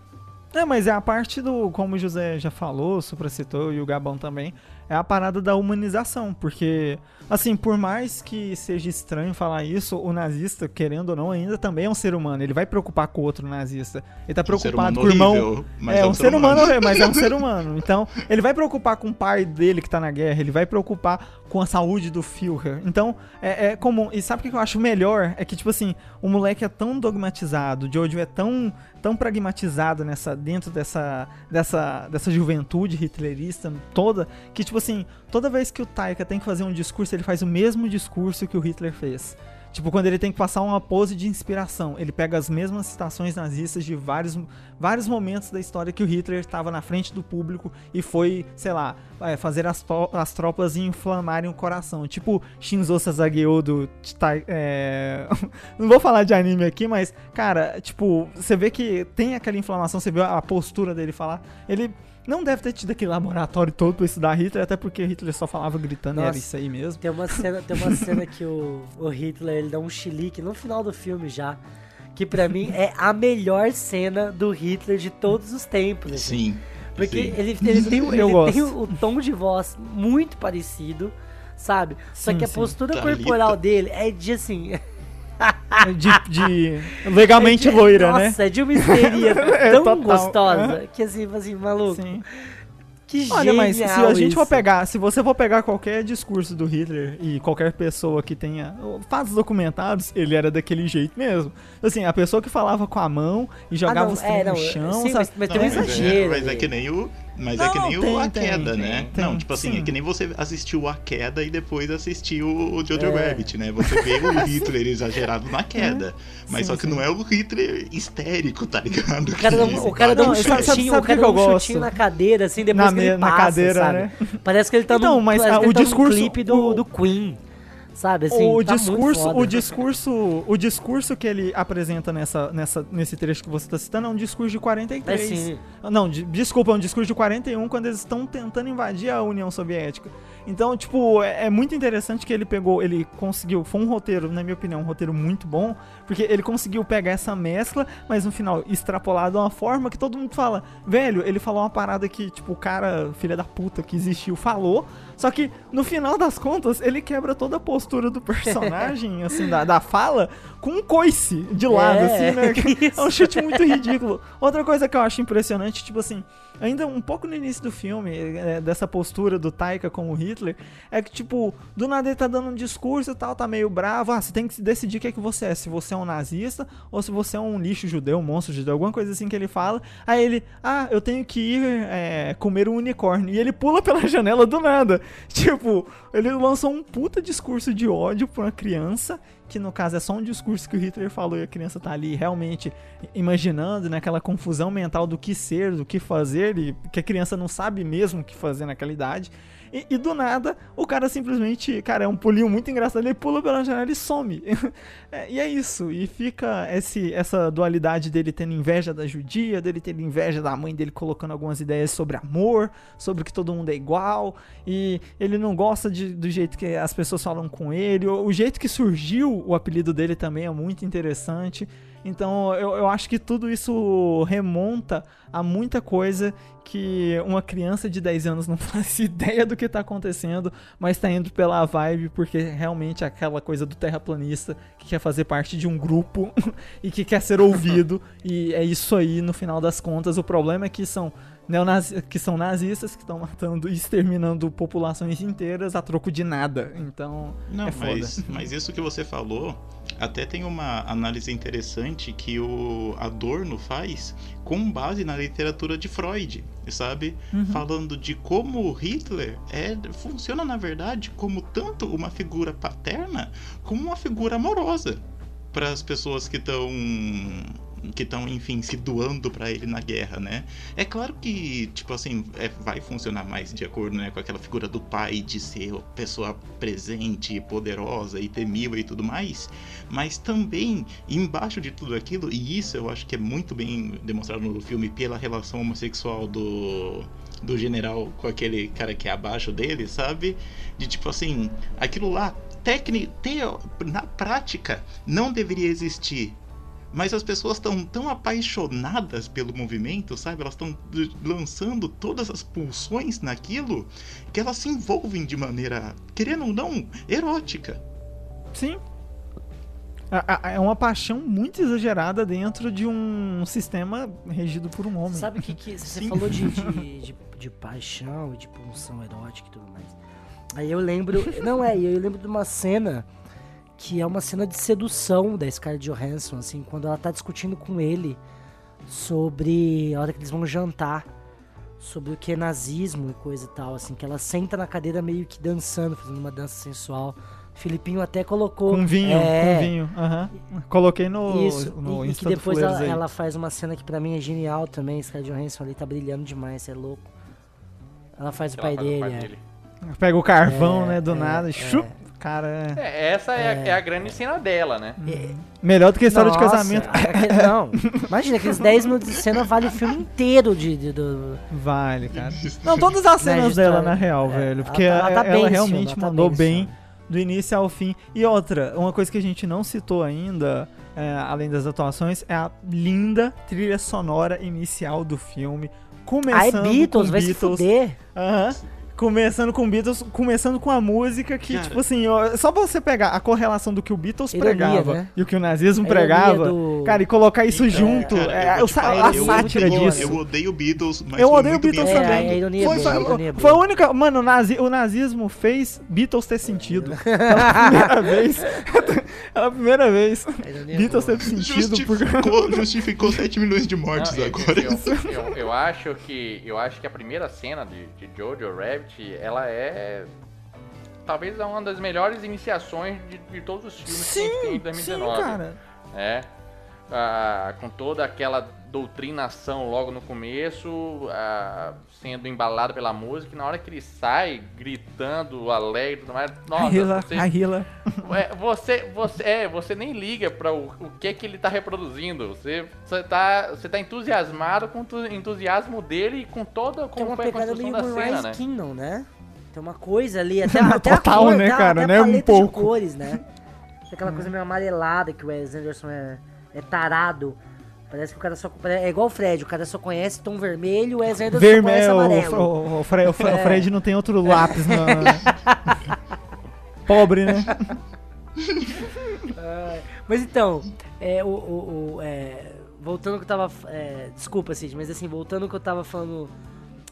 É, mas é a parte do, como o José já falou, o Supra citou e o Gabão também, é a parada da humanização, porque, assim, por mais que seja estranho falar isso, o nazista, querendo ou não, ainda também é um ser humano, ele vai preocupar com o outro nazista, ele tá
Um ser
preocupado
humano
com o irmão...
horrível, mas
é, um ser humano, mas é um ser humano. Então, ele vai preocupar com o pai dele que tá na guerra, ele vai preocupar com a saúde do Führer. Então, é, é comum. E sabe o que eu acho melhor? É que, tipo assim, o moleque é tão dogmatizado, o Jojo é tão, tão pragmatizado nessa, dentro dessa, dessa, dessa juventude hitlerista toda, que, tipo assim, toda vez que o Taika tem que fazer um discurso, ele faz o mesmo discurso que o Hitler fez. Tipo, quando ele tem que passar uma pose de inspiração, ele pega as mesmas citações nazistas de vários, vários momentos da história que o Hitler estava na frente do público e foi, sei lá, é, fazer as, as tropas inflamarem o coração. Tipo Shinzo Sasageo do... É, Não vou falar de anime aqui, mas, cara, tipo, você vê que tem aquela inflamação, você vê a postura dele falar. Ele não deve ter tido aquele laboratório todo pra estudar Hitler, até porque Hitler só falava gritando e era
Nossa.
isso aí mesmo.
Tem uma cena, tem uma cena que o, o Hitler ele dá um chilique no final do filme já. Que pra mim é a melhor cena do Hitler de todos os tempos. assim.
Sim.
Porque
sim.
ele, ele tem, ele tem o, o tom de voz muito parecido, sabe? Só
Sim,
que a
sim.
postura
Thalita.
corporal dele é de assim.
De, de legalmente
é de-
loira, né?
Nossa, é de uma histeria
É,
tão
total.
gostosa que assim, assim, maluco.
Sim.
Que
Olha, mas se a gente for
isso.
pegar, se você for pegar qualquer discurso do Hitler e qualquer pessoa que tenha fatos documentados, ele era daquele jeito mesmo. Assim, a pessoa que falava com a mão e jogava
não,
os
é, não,
no chão,
sim,
sabe?
mas- mas tem um
Não, mas
exagero
É, mas é que nem o. Mas
Não,
é que nem
tem,
o A
tem,
Queda,
tem,
né?
tem,
não, tipo assim,
sim.
é que nem você assistiu A Queda e depois assistiu o Jojo
É.
Rabbit, né? Você vê o Hitler exagerado na queda. Mas
Sim,
só que
sim.
não é o Hitler histérico, tá ligado?
O cara dá, um- o cara dá um
Não, sabe-
chutinho, o cara dá um chutinho na cadeira, assim, depois
Na
que ele
me- na
passa,
cadeira,
sabe?
né?
Parece que ele tá
Então,
num,
mas,
parece
ah,
que
o
ele tá num
discurso-
clipe do,
o-
do Queen, sabe? Assim,
o
tá
discurso, o discurso, o discurso que ele apresenta nessa, nessa, nesse trecho que você está citando é um discurso de
É
43.
sim.
Não, de- desculpa, é um discurso de 41 quando eles estão tentando invadir a União Soviética. Então, tipo, é, é muito interessante que ele pegou, ele conseguiu, foi um roteiro, na minha opinião, um roteiro muito bom, porque ele conseguiu pegar essa mescla, mas no final extrapolar de uma forma que todo mundo fala, velho, ele falou uma parada que, tipo, o cara, filha da puta que existiu, falou, só que no final das contas, ele quebra toda a postura do personagem, assim, da, da fala, com um coice de lado,
É,
assim, né?
isso.
É um chute muito ridículo. Outra coisa que eu acho impressionante, tipo assim, ainda um pouco no início do filme, é, dessa postura do Taika com o Hitler, é que, tipo, do nada ele tá dando um discurso e tal, tá meio bravo. Ah, você tem que decidir o que é que você é. Se você é um nazista ou se você é um lixo judeu, um monstro judeu, alguma coisa assim que ele fala. Aí ele, ah, eu tenho que ir é, comer um unicórnio. E ele pula pela janela do nada. Tipo, ele lançou um puta discurso de ódio pra uma criança que no caso é só um discurso que o Hitler falou e a criança tá ali realmente imaginando, naquela né, confusão mental do que ser, do que fazer, e que a criança não sabe mesmo o que fazer naquela idade. E, e, do nada, o cara simplesmente, cara, é um pulinho muito engraçado, ele pula pela janela e some. é, e é isso, e fica esse, essa dualidade dele tendo inveja da judia, dele tendo inveja da mãe dele colocando algumas ideias sobre amor, sobre que todo mundo é igual, e ele não gosta de, do jeito que as pessoas falam com ele, o, o jeito que surgiu o apelido dele também é muito interessante. Então eu, eu acho que tudo isso remonta a muita coisa que uma criança de 10 anos não faz ideia do que está acontecendo, mas está indo pela vibe porque realmente é aquela coisa do terraplanista que quer fazer parte de um grupo e que quer ser ouvido. e é isso aí no final das contas. O problema é que são neonazis, que são nazistas que estão matando e exterminando populações inteiras a troco de nada. Então,
Não,
é foda.
Mas, mas isso que você falou, até tem uma análise interessante que o Adorno faz com base na literatura de Freud, sabe?
Uhum.
Falando de como Hitler é, funciona, na verdade, como tanto uma figura paterna como uma figura amorosa para as pessoas que estão que estão, enfim, se doando para ele na guerra, né? É claro que, tipo assim, é, vai funcionar mais de acordo né, com aquela figura do pai de ser pessoa presente, poderosa e temível e tudo mais, mas também embaixo de tudo aquilo, e isso eu acho que é muito bem demonstrado no filme pela relação homossexual do do general com aquele cara que é abaixo dele, sabe? De tipo assim, aquilo lá, técnico, na prática, não deveria existir mas as pessoas estão tão apaixonadas pelo movimento, sabe? Elas estão lançando todas as pulsões naquilo que elas se envolvem de maneira, querendo ou não, erótica.
Sim. É uma paixão muito exagerada dentro de um sistema regido por um homem.
Sabe o que, que você Sim. falou de, de, de, de paixão e de pulsão erótica e tudo mais. Aí eu lembro. Não é, eu lembro de uma cena que é uma cena de sedução da Scarlett Johansson, assim, quando ela tá discutindo com ele sobre a hora que eles vão jantar, sobre o que é nazismo e coisa e tal, assim, que ela senta na cadeira meio que dançando, fazendo uma dança sensual. Filipinho até colocou.
Com vinho, é, com vinho. Uhum. Coloquei no,
isso,
no
e, e que depois ela, ela, faz uma cena que para mim é genial também. Scarlett Johansson ali tá brilhando demais, é louco. Ela faz, o pai, faz dele, o pai, dele, é.
Pega o carvão, é, né, do é, nada, e chup, é. Cara.
É, essa é, é. A, é, a, grande cena dela, né?
É. Melhor do que a história Nossa, de casamento.
não, imagina, aqueles 10 minutos de cena vale o filme inteiro de, de do...
Vale, cara. Não, todas as cenas dela, na real, é, velho. Porque ela, ela, tá ela realmente ela tá mandou bem, bem do início ao fim. E outra, uma coisa que a gente não citou ainda, é, além das atuações, é a linda trilha sonora inicial do filme. Começando
Ai, Beatles,
com
vai
Beatles.
se fuder.
Aham. Começando com Beatles, começando com a música que, Cara. tipo assim, ó, só pra você pegar a correlação do que o Beatles Ironia, pregava né? e o que o nazismo pregava, do... cara, e colocar isso então, junto, cara, é, é, a, a sátira disso.
Eu odeio Beatles, mas
Eu odeio Beatles também. É, a ironia foi, boa, foi, a, foi a única. Mano, o, nazi, o nazismo fez Beatles ter sentido. Pela primeira vez. Pela primeira vez. Beatles ter sentido.
Justificou, porque... justificou 7 milhões de mortes Não, agora.
Eu, eu, eu, eu, acho que, eu acho que a primeira cena de, de Jojo Rabbit ela é talvez uma das melhores iniciações de, de todos os filmes
sim,
que tem em 2019.
Sim, cara.
É. Ah, com toda aquela doutrinação logo no começo, ah, sendo embalado pela música, e na hora que ele sai gritando, alegre, tudo mais, nossa,
Hila,
você,
a Hila.
É, você, você, é, você nem liga para o, o que que ele tá reproduzindo. Você, você tá, você tá entusiasmado com o entusiasmo dele e com toda
como
Tem uma
pegada meio da cena, né? Kingdom, né? Tem uma coisa ali, até,
até Total,
a cor,
né,
tá,
cara,
até
né? Um pouco.
de cores, né? Aquela coisa meio amarelada que o Wes Anderson é, é tarado. Parece que o cara só. É igual o Fred, o cara só conhece tom vermelho, o Wes Anderson Vermelho, só conhece amarelo.
O, o, Fred, o, é. Fred não tem outro lápis na. Pobre, né?
mas então, é, o, o, o é, voltando ao que eu tava. É, desculpa, Cid, mas assim, voltando ao que eu tava falando,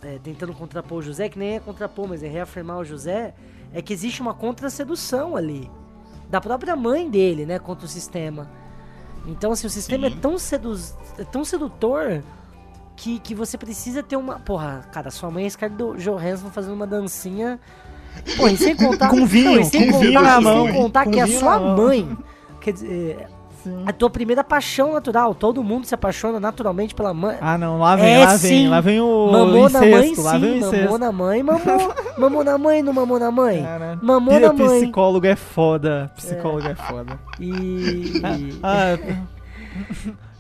é, tentando contrapor o José, que nem é contrapor, mas é reafirmar o José, é que existe uma contra-sedução ali. Da própria mãe dele, né, contra o sistema. Então, assim, o sistema é tão, seduz, é tão sedutor que, que você precisa ter uma. Porra, cara, sua mãe é Scarlett Johansson fazendo uma dancinha. Porra, e sem contar.
com vinho,
não, sem
com
contar,
vinho mão.
Sem contar
com
que a sua mãe Quer dizer,
Sim.
a tua primeira paixão natural. Todo mundo se apaixona naturalmente pela mãe.
Ah, não, lá vem,
É,
lá vem,
sim.
lá vem o
mamou na mãe,
incesto, lá vem o
sim. Mamou
incesto.
na mãe, mamou. mamou na mãe, não mamou na mãe.
Cara,
Mamou
pi-
na mãe.
Psicólogo é foda, psicólogo é, foda.
E.
Ah,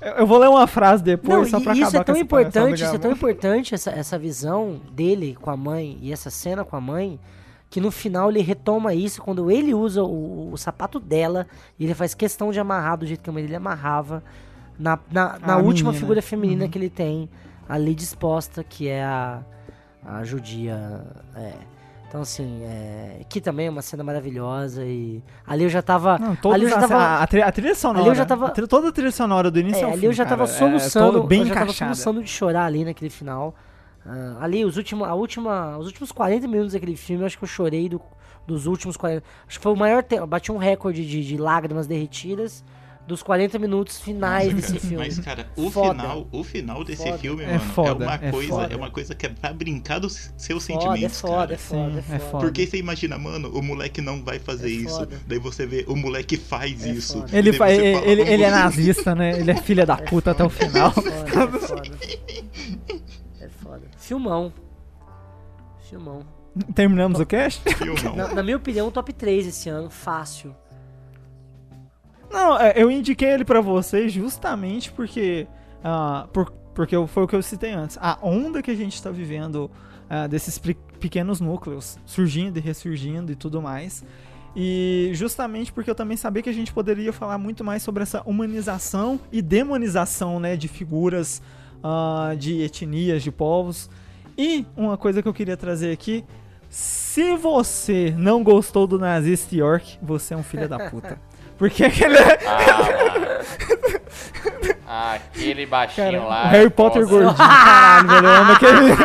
eu- eu vou ler uma frase depois
Não,
só pra
e
acabar
isso é
com
tão
essa palhaçada
importante, isso é tão importante, essa, essa visão dele com a mãe e essa cena com a mãe, que no final ele retoma isso quando ele usa o, o sapato dela e ele faz questão de amarrar do jeito que a mãe dele amarrava na, na, na última
menina.
figura feminina
Uhum.
que ele tem ali disposta, que é a, a judia. É. Então, assim, é, que também é uma cena maravilhosa e ali eu já tava.
Não,
ali eu já tava.
a, a tri- a trilha sonora.
ali eu já tava-
trilha- toda a trilha sonora do início
É,
ao
ali
fim,
eu já tava
cara, é
soluçando,
toda bem
eu já tava
encaixada.
soluçando de chorar ali naquele final. Ah, ali, os últimos, a última, os últimos 40 minutos daquele filme, eu acho que eu chorei do- dos últimos 40. Acho que foi o maior tempo. Bati um recorde de, de lágrimas derretidas dos 40 minutos finais
Nossa,
desse
cara,
filme.
Mas, cara, o
Foda.
final, o final desse
Foda.
filme,
É
mano, é,
foda,
uma
é
coisa,
foda.
é uma coisa que é pra brincar dos seus
foda, é
sentimentos,
foda,
cara.
é foda, é
Sim, é
foda.
Porque você imagina, mano, o moleque não vai fazer
É
isso.
foda.
Daí você vê, o moleque faz
É
isso.
foda.
Ele,
fala,
ele, ele é
"Vamos-
nazista, né? Ele é filha da puta até o final.
É foda, é foda. Foda. Filmão. Filmão.
Terminamos o cast?
Filmão.
Na, na minha opinião, top 3 esse ano, fácil.
Não, é, eu indiquei ele pra vocês justamente porque. ah, por- porque foi o que eu citei antes. A onda que a gente tá vivendo ah, desses pe- pequenos núcleos surgindo e ressurgindo e tudo mais. E justamente porque eu também sabia que a gente poderia falar muito mais sobre essa humanização e demonização né, de figuras, ah, de etnias, de povos. E uma coisa que eu queria trazer aqui. Se você não gostou do nazista York, você é um filho da puta. Porque aquele.
Ah, aquele baixinho
Cara,
lá.
Harry Potter
nossa.
gordinho, caralho, velho. Aquele.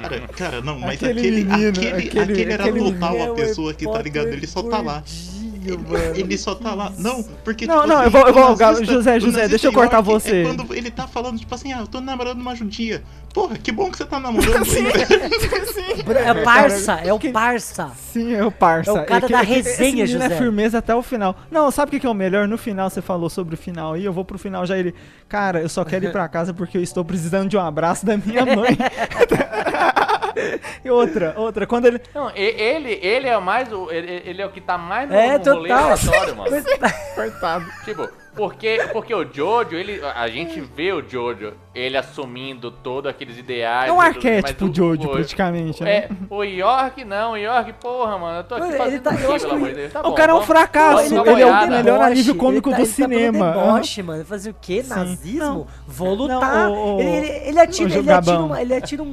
Cara, cara, não, mas
Aquele
aquele,
menino,
aquele,
aquele-
aquele, era total
é
a
o
pessoa que, tá ligado? Ele só tá lá. Ele, ele só tá lá. Não, porque.
Não,
tipo
não,
assim,
eu vou- eu vou-
nazista-
José,
o
José,
nazista
deixa eu cortar
York
você.
É quando ele tá falando, tipo assim, ah, eu tô namorando uma judia. Porra, que bom que você tá namorando ainda.
É o parça, é o
que-
parça.
Sim, é o parça.
É o cara
que-
da
que- esse
resenha,
menino
José.
é firmeza até o final. Não, sabe o que que é o melhor? No final você falou sobre o final aí, eu vou pro final já ele. Cara, eu só quero ir pra casa porque eu estou precisando de um abraço da minha mãe. e outra, outra, quando ele.
Não, ele, ele é mais o. Ele, ele é o que tá mais no,
É,
no rolê
total.
aleatório, mano.
Coitado.
Tipo, porque, porque o Jojo, ele, a gente vê o Jojo, ele assumindo todos aqueles ideais.
É um
tudo,
arquétipo
mas o-
Jojo,
o-
praticamente, né?
É, o York não, o York, porra, mano, eu tô aqui
ele
fazendo
tá-
aqui,
acho
pelo amor de Deus. Tá
o
bom,
cara é um fracasso,
uma
ele é o melhor alívio cômico
ele tá,
do
ele tá
cinema.
deboche, mano. Fazer o quê?
Sim.
Nazismo?
Não.
Vou lutar.
Não, o- o-
ele, ele, ele atira, ele atira, uma- ele atira um,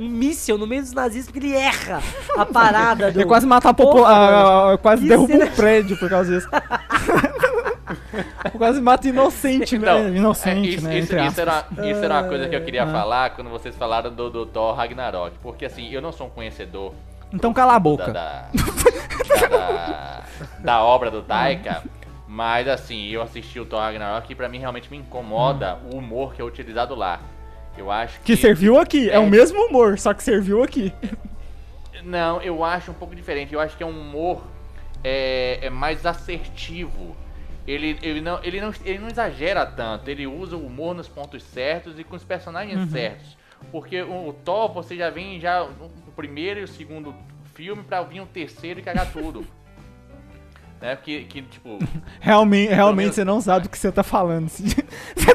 um, míssil no meio dos nazistas porque ele erra a parada do...
Ele quase mata a população. quase derruba
cena-
um prédio por causa disso. quase mata inocente,
Então,
né? Inocente,
é, isso,
né?
isso, isso era, isso era uma coisa que eu queria
Ah.
falar quando vocês falaram do, do Thor Ragnarok. Porque assim, eu não sou um conhecedor
Então cala a boca.
da, da, da- da obra do Taika. Mas assim, eu assisti o Thor Ragnarok e pra mim realmente me incomoda o humor que é utilizado lá. Eu acho que.
Que serviu aqui. É.
É.
o mesmo humor, só que serviu aqui.
Não, eu acho um pouco diferente. Eu acho que é um humor é, é mais assertivo. Ele, ele, não, ele, não, ele não exagera tanto. Ele usa o humor nos pontos certos e com os personagens certos. Porque o, o Thor, você já vem já o primeiro e o segundo filme pra vir o terceiro e cagar tudo. né? Que, que tipo.
Realmente, realmente
menos-
você não sabe do que você tá falando. Cid.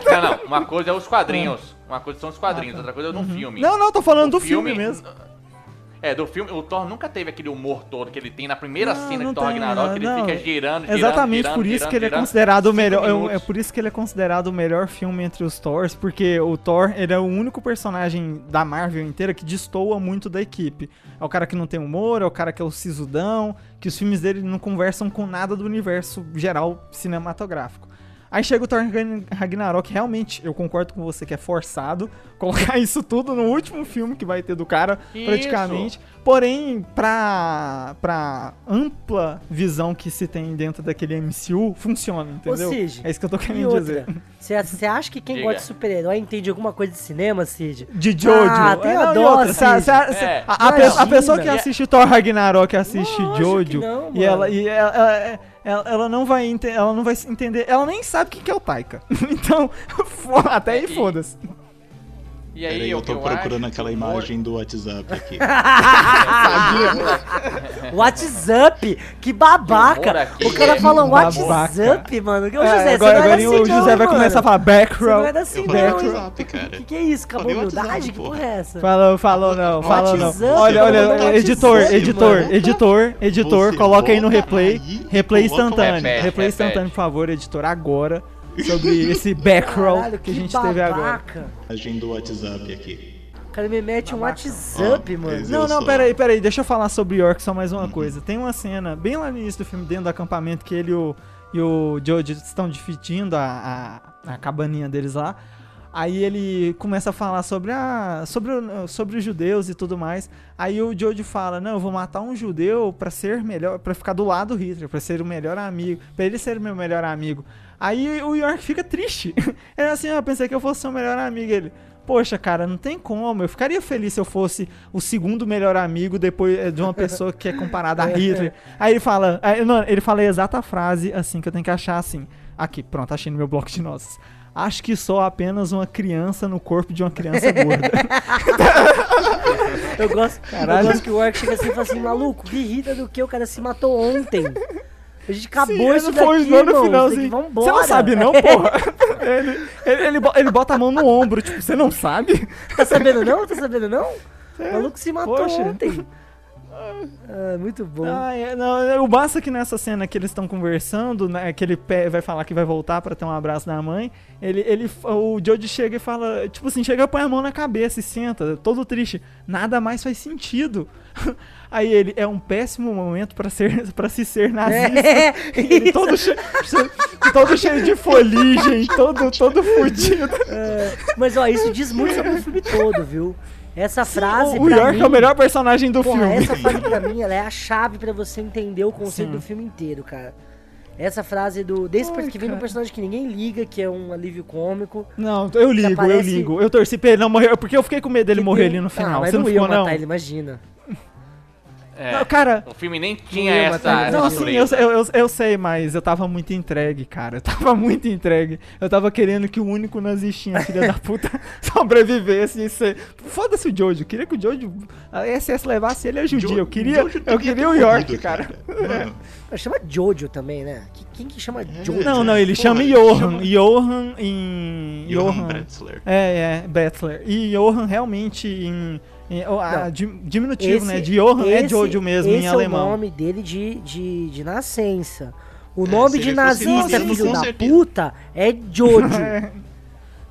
Não, não. Uma coisa é os quadrinhos. Uma coisa são os quadrinhos, outra coisa é no filme.
Não, não, tô falando do filme, mesmo.
É, do filme, o Thor nunca teve aquele humor todo que ele tem na primeira
Não,
cena
não
de Thor Ragnarok, ele
não.
fica girando, girando,
Exatamente
girando,
por isso
girando,
que ele é considerado o melhor. É, um- é por isso que ele é considerado o melhor filme entre os Thors, porque o Thor ele é o único personagem da Marvel inteira que destoa muito da equipe. É o cara que não tem humor, é o cara que é o sisudão, que os filmes dele não conversam com nada do universo geral cinematográfico. Aí chega o Thor Ragn- Ragnarok, realmente, eu concordo com você que é forçado colocar isso tudo no último filme que vai ter do cara,
Isso.
praticamente. Porém, pra, pra ampla visão que se tem dentro daquele MCU, funciona, entendeu?
Cid,
é isso que eu tô querendo dizer.
você acha que quem
Diga.
gosta de super-herói entende alguma coisa de cinema, Cid?
De Jojo.
Ah, tem
É,
a
não,
dó,
É.
a, a a pessoa que assiste Thor Ragnarok assiste
Lógico
Jojo
que não,
e ela,
mano.
e ela, ela- ela, ela não vai ela não vai entender, ela nem sabe o que é o Taika. então, até aí foda-se.
E aí,
Peraí, eu
o
tô procurando
acho
aquela
o
imagem do WhatsApp aqui.
WhatsApp, que babaca. O cara
é
fala
babaca.
WhatsApp, mano. Ô, José,
É,
você
agora agora
assim
o José
não,
vai
mano.
começar a falar
Você não
background.
era assim
Eu
não,
falei? WhatsApp, cara.
Que que é isso? Acabou a humildade? Que porra é essa?
Falou, falou não, falou não. Olha, olha, editor, editor, editor, editor, coloca aí no replay, replay
o
instantâneo, replay instantâneo, por favor, editor, agora, sobre esse background
Caralho,
que a gente teve agora.
babaca.
Imagem do WhatsApp aqui.
O cara me mete um WhatsApp,
Ó,
mano.
Não, não,
sou.
peraí, peraí, deixa eu falar sobre York só mais uma coisa. Tem uma cena bem lá no início do filme, dentro do acampamento, que ele e o, e o George estão dividindo a, a, a cabaninha deles lá. Aí ele começa a falar sobre, a, sobre, o- sobre os judeus e tudo mais. Aí o George fala: Não, eu vou matar um judeu pra ser melhor, pra ficar do lado do Hitler, pra ser o melhor amigo, pra ele ser o meu melhor amigo. Aí o York fica triste. Ele é assim: ah, Eu pensei que eu fosse seu melhor amigo. Ele. Poxa, cara, não tem como. Eu ficaria feliz se eu fosse o segundo melhor amigo depois eh, de uma pessoa que é comparada a Hitler. Aí ele fala, aí, não, ele fala a exata frase assim que eu tenho que achar assim. Aqui, pronto, achei no meu bloco de notas. Acho que sou apenas uma criança no corpo de uma criança gorda.
Eu gosto,
Caralho.
eu gosto que o Orc chega assim e fala assim, maluco, que irrita do que o cara se matou ontem. A gente acabou
Sim,
isso
ele foi
daqui,
no
que- Vambora.
Você não sabe não, porra? ele, ele, ele bo- ele bota a mão no ombro, tipo, você não sabe?
Tá sabendo não? Tá sabendo não? O maluco se matou
Poxa.
ontem. Ah, muito bom.
Ah, é, não, é, o massa é que nessa cena que eles estão conversando, né, que ele vai falar que vai voltar pra ter um abraço da mãe, ele, ele, o Joji chega e fala, tipo assim, chega, põe a mão na cabeça e senta, todo triste. Nada mais faz sentido. Aí ele, é um péssimo momento pra ser, para se ser nazista.
É,
Ele todo, che- che- todo cheio de foligem, todo, todo fudido.
é, mas ó, isso diz muito sobre o filme todo, viu? Essa frase
o York
mim,
é o melhor personagem do
porra,
filme.
essa frase pra mim, ela é a chave pra você entender o conceito
Sim.
do filme inteiro, cara. Essa frase do. Desse
Ai,
que vem de um personagem que ninguém liga, que é um alívio cômico.
Não, eu ligo, eu
aparece-
ligo. Eu torci pra ele não morrer, porque eu fiquei com medo dele
que
morrer
tem-
ali no
Ah,
final.
mas
Você não,
não
ficou,
matar
não?
ele, imagina.
É,
Não, Cara,
o filme nem tinha
ia
essa,
não,
imagina.
sim, eu, eu, eu, eu sei, mas eu tava muito entregue, cara. Eu tava muito entregue. Eu tava querendo que o único nazistinha, filha da puta, sobrevivesse e ser. Foda-se o Jojo. Eu queria que o Jojo. A SS levasse ele a judia. Eu queria,
Jojo
eu queria o York,
morrido,
cara.
Mano,
Ah, Chama Jojo também, né? Que- Quem que chama Jojo?
Não, não, ele
Porra,
chama Johan.
chama-
Johan em.
Johan
Johan.
Bretzler.
É, é, Bettler. E Johan realmente em. Em- oh, a
Não.
di- diminutivo, né? De Johan é
esse-
Jojo mesmo
esse
em
é
alemão.
o nome dele de, de, de nascença. O
É,
nome de nazista, filho da
certeza.
puta, é Jojo.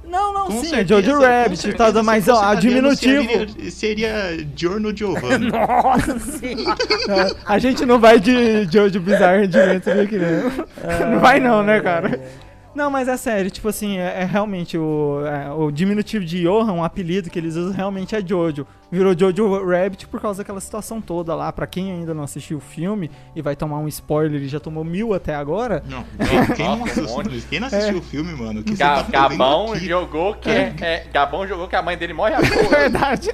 Não, não,
Com
sim, é
certeza,
Jojo
com
Rabbit e
certeza,
tal,
se
mas ó, a diminutivo.
Seria, seria Giorno Giovanni.
Nossa senhora.
A gente não vai de Jojo Bizarre Adventure aqui, né? Não vai não, né, cara? Não, mas é sério, tipo assim, é, é realmente o, é, o diminutivo de Johan, um apelido que eles usam realmente é Jojo. Virou Jojo Rabbit por causa daquela situação toda lá. Pra quem ainda não assistiu o filme e vai tomar um spoiler e já tomou mil até agora.
Não, quem, quem não
Nossa,
assistiu, quem não assistiu o filme, mano? Que
Ga-
tá
Gabão jogou que é, é, Gabão jogou que a mãe dele morre à
É verdade.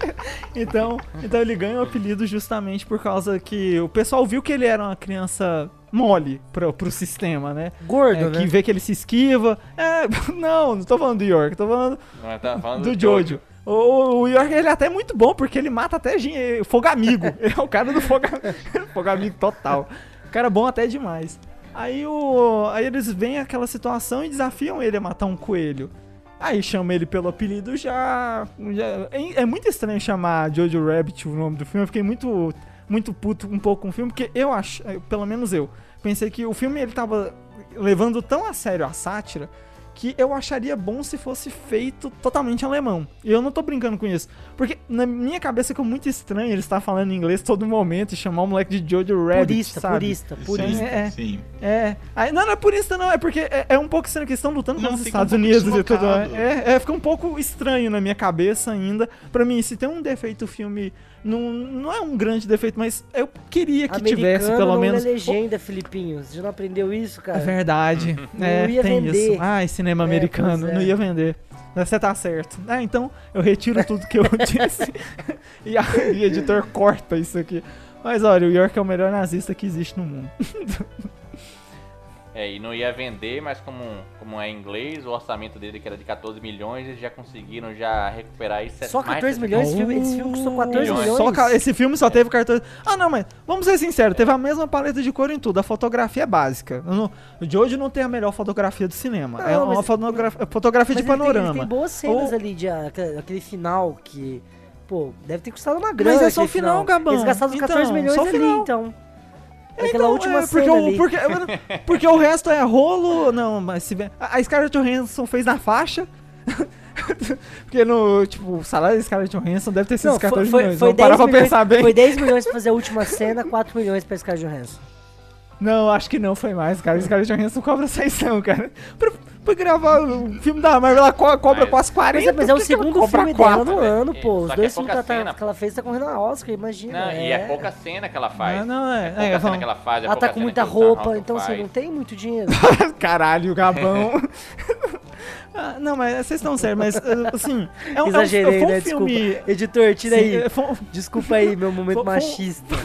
Então, então ele ganha o apelido justamente por causa que o pessoal viu que ele era uma criança mole pro, pro sistema, né?
Gordo,
É,
né?
que vê que ele se esquiva. É, não, não tô falando do York, tô falando
Não, tá falando
do Jojo. O, o- o York ele é até muito bom, porque ele mata até gen- fogo amigo. ele é o cara do fogo, fogo amigo total. O cara é bom até demais. Aí, o, aí eles veem aquela situação e desafiam ele a matar um coelho. Aí chama ele pelo apelido já. já- é, é muito estranho chamar Jojo Rabbit o nome do filme. Eu fiquei muito, muito puto um pouco com o filme, porque eu acho, eh, pelo menos eu, pensei que o filme ele tava levando tão a sério a sátira que eu acharia bom se fosse feito totalmente alemão. E eu não tô brincando com isso. Porque na minha cabeça ficou muito estranho ele estar falando inglês todo momento e chamar o moleque de Jojo Rabbit,
Purista,
sabe?
purista,
Sim,
purista.
É.
Sim.
É. Aí, não, não é purista não, é porque é, é um pouco estranho que eles estão lutando
Não,
contra os
um
Estados
pouco
Unidos e tudo.
deslocado.
É, é, fica um pouco estranho na minha cabeça ainda. Pra mim, se tem um defeito o filme, não, não é um grande defeito, mas eu queria que tivesse
Americano
pelo
não
menos...
é legenda, Filipinho. Você já não aprendeu isso,
É
cara?
verdade.
Não
É,
ia
tem
vender.
isso. Ai, cinema
É,
americano,
é.
não ia vender. Você tá certo. Ah, então eu retiro tudo que eu disse. e, a, e o editor corta isso aqui. Mas olha, o York é o melhor nazista que existe no mundo.
É, e não ia vender, mas como, como é em inglês, o orçamento dele que era de 14 milhões, eles já conseguiram já recuperar aí set-
Só
mais
14
de
milhões? Esse
70
filme, esse filme custou 14
Milhões.
milhões?
Só esse filme só teve cartão. Ah, não, mas vamos ser sinceros, teve a mesma paleta de cor em tudo. A fotografia é básica. Não- O Jojo não tem a melhor fotografia do cinema.
Não,
é uma
mas-
fotogra- fotografia
Mas
de
ele tem-
panorama.
Ele tem, boas cenas
Ou-
ali, de, ah, aquele, aquele final que... Pô, deve ter custado uma grana
Mas é só o
aquele
final, Gabão.
Eles gastaram os
Então,
14 milhões ali,
final.
então. Aquela
Então,
última
é, porque,
cena
o,
ali.
porque, porque o resto é rolo. Não, mas se vê. A Scarlett Johansson fez na faixa. porque no. Tipo, o salário da Scarlett Johansson deve ter sido
Não,
os 14
foi,
milhões.
foi,
Vamos
10
parar pra
milhões,
pensar bem.
foi 10 milhões pra fazer a última cena, 4 milhões pra Scarlett Johansson.
Não, acho que não foi mais, cara. A Scarlett Johansson cobra saição, cara. Pra, pra gravar o filme da Marvel, ela co- cobra
Mas-
quase 40.
Mas é, mas é o segundo filme
quatro?
dela no ano,
É,
pô. Os
que
dois
é
filmes
pouca
que ela, tá, que ela fez tá correndo a Oscar, imagina.
Não, e é pouca cena que ela faz.
Ah, não, é.
É pouca
é,
cena
vamos-
que ela faz. é
Ela tá com muita roupa, então assim, não tem muito dinheiro.
Caralho, Gabão. Ah, não, mas vocês estão sérios, mas uh, assim. É um,
Exagerei,
é um, um
né?
filme.
Desculpa. Editor, tira
Sim,
aí.
é, foi um-
Desculpa aí, meu momento
Foi- foi-
machista.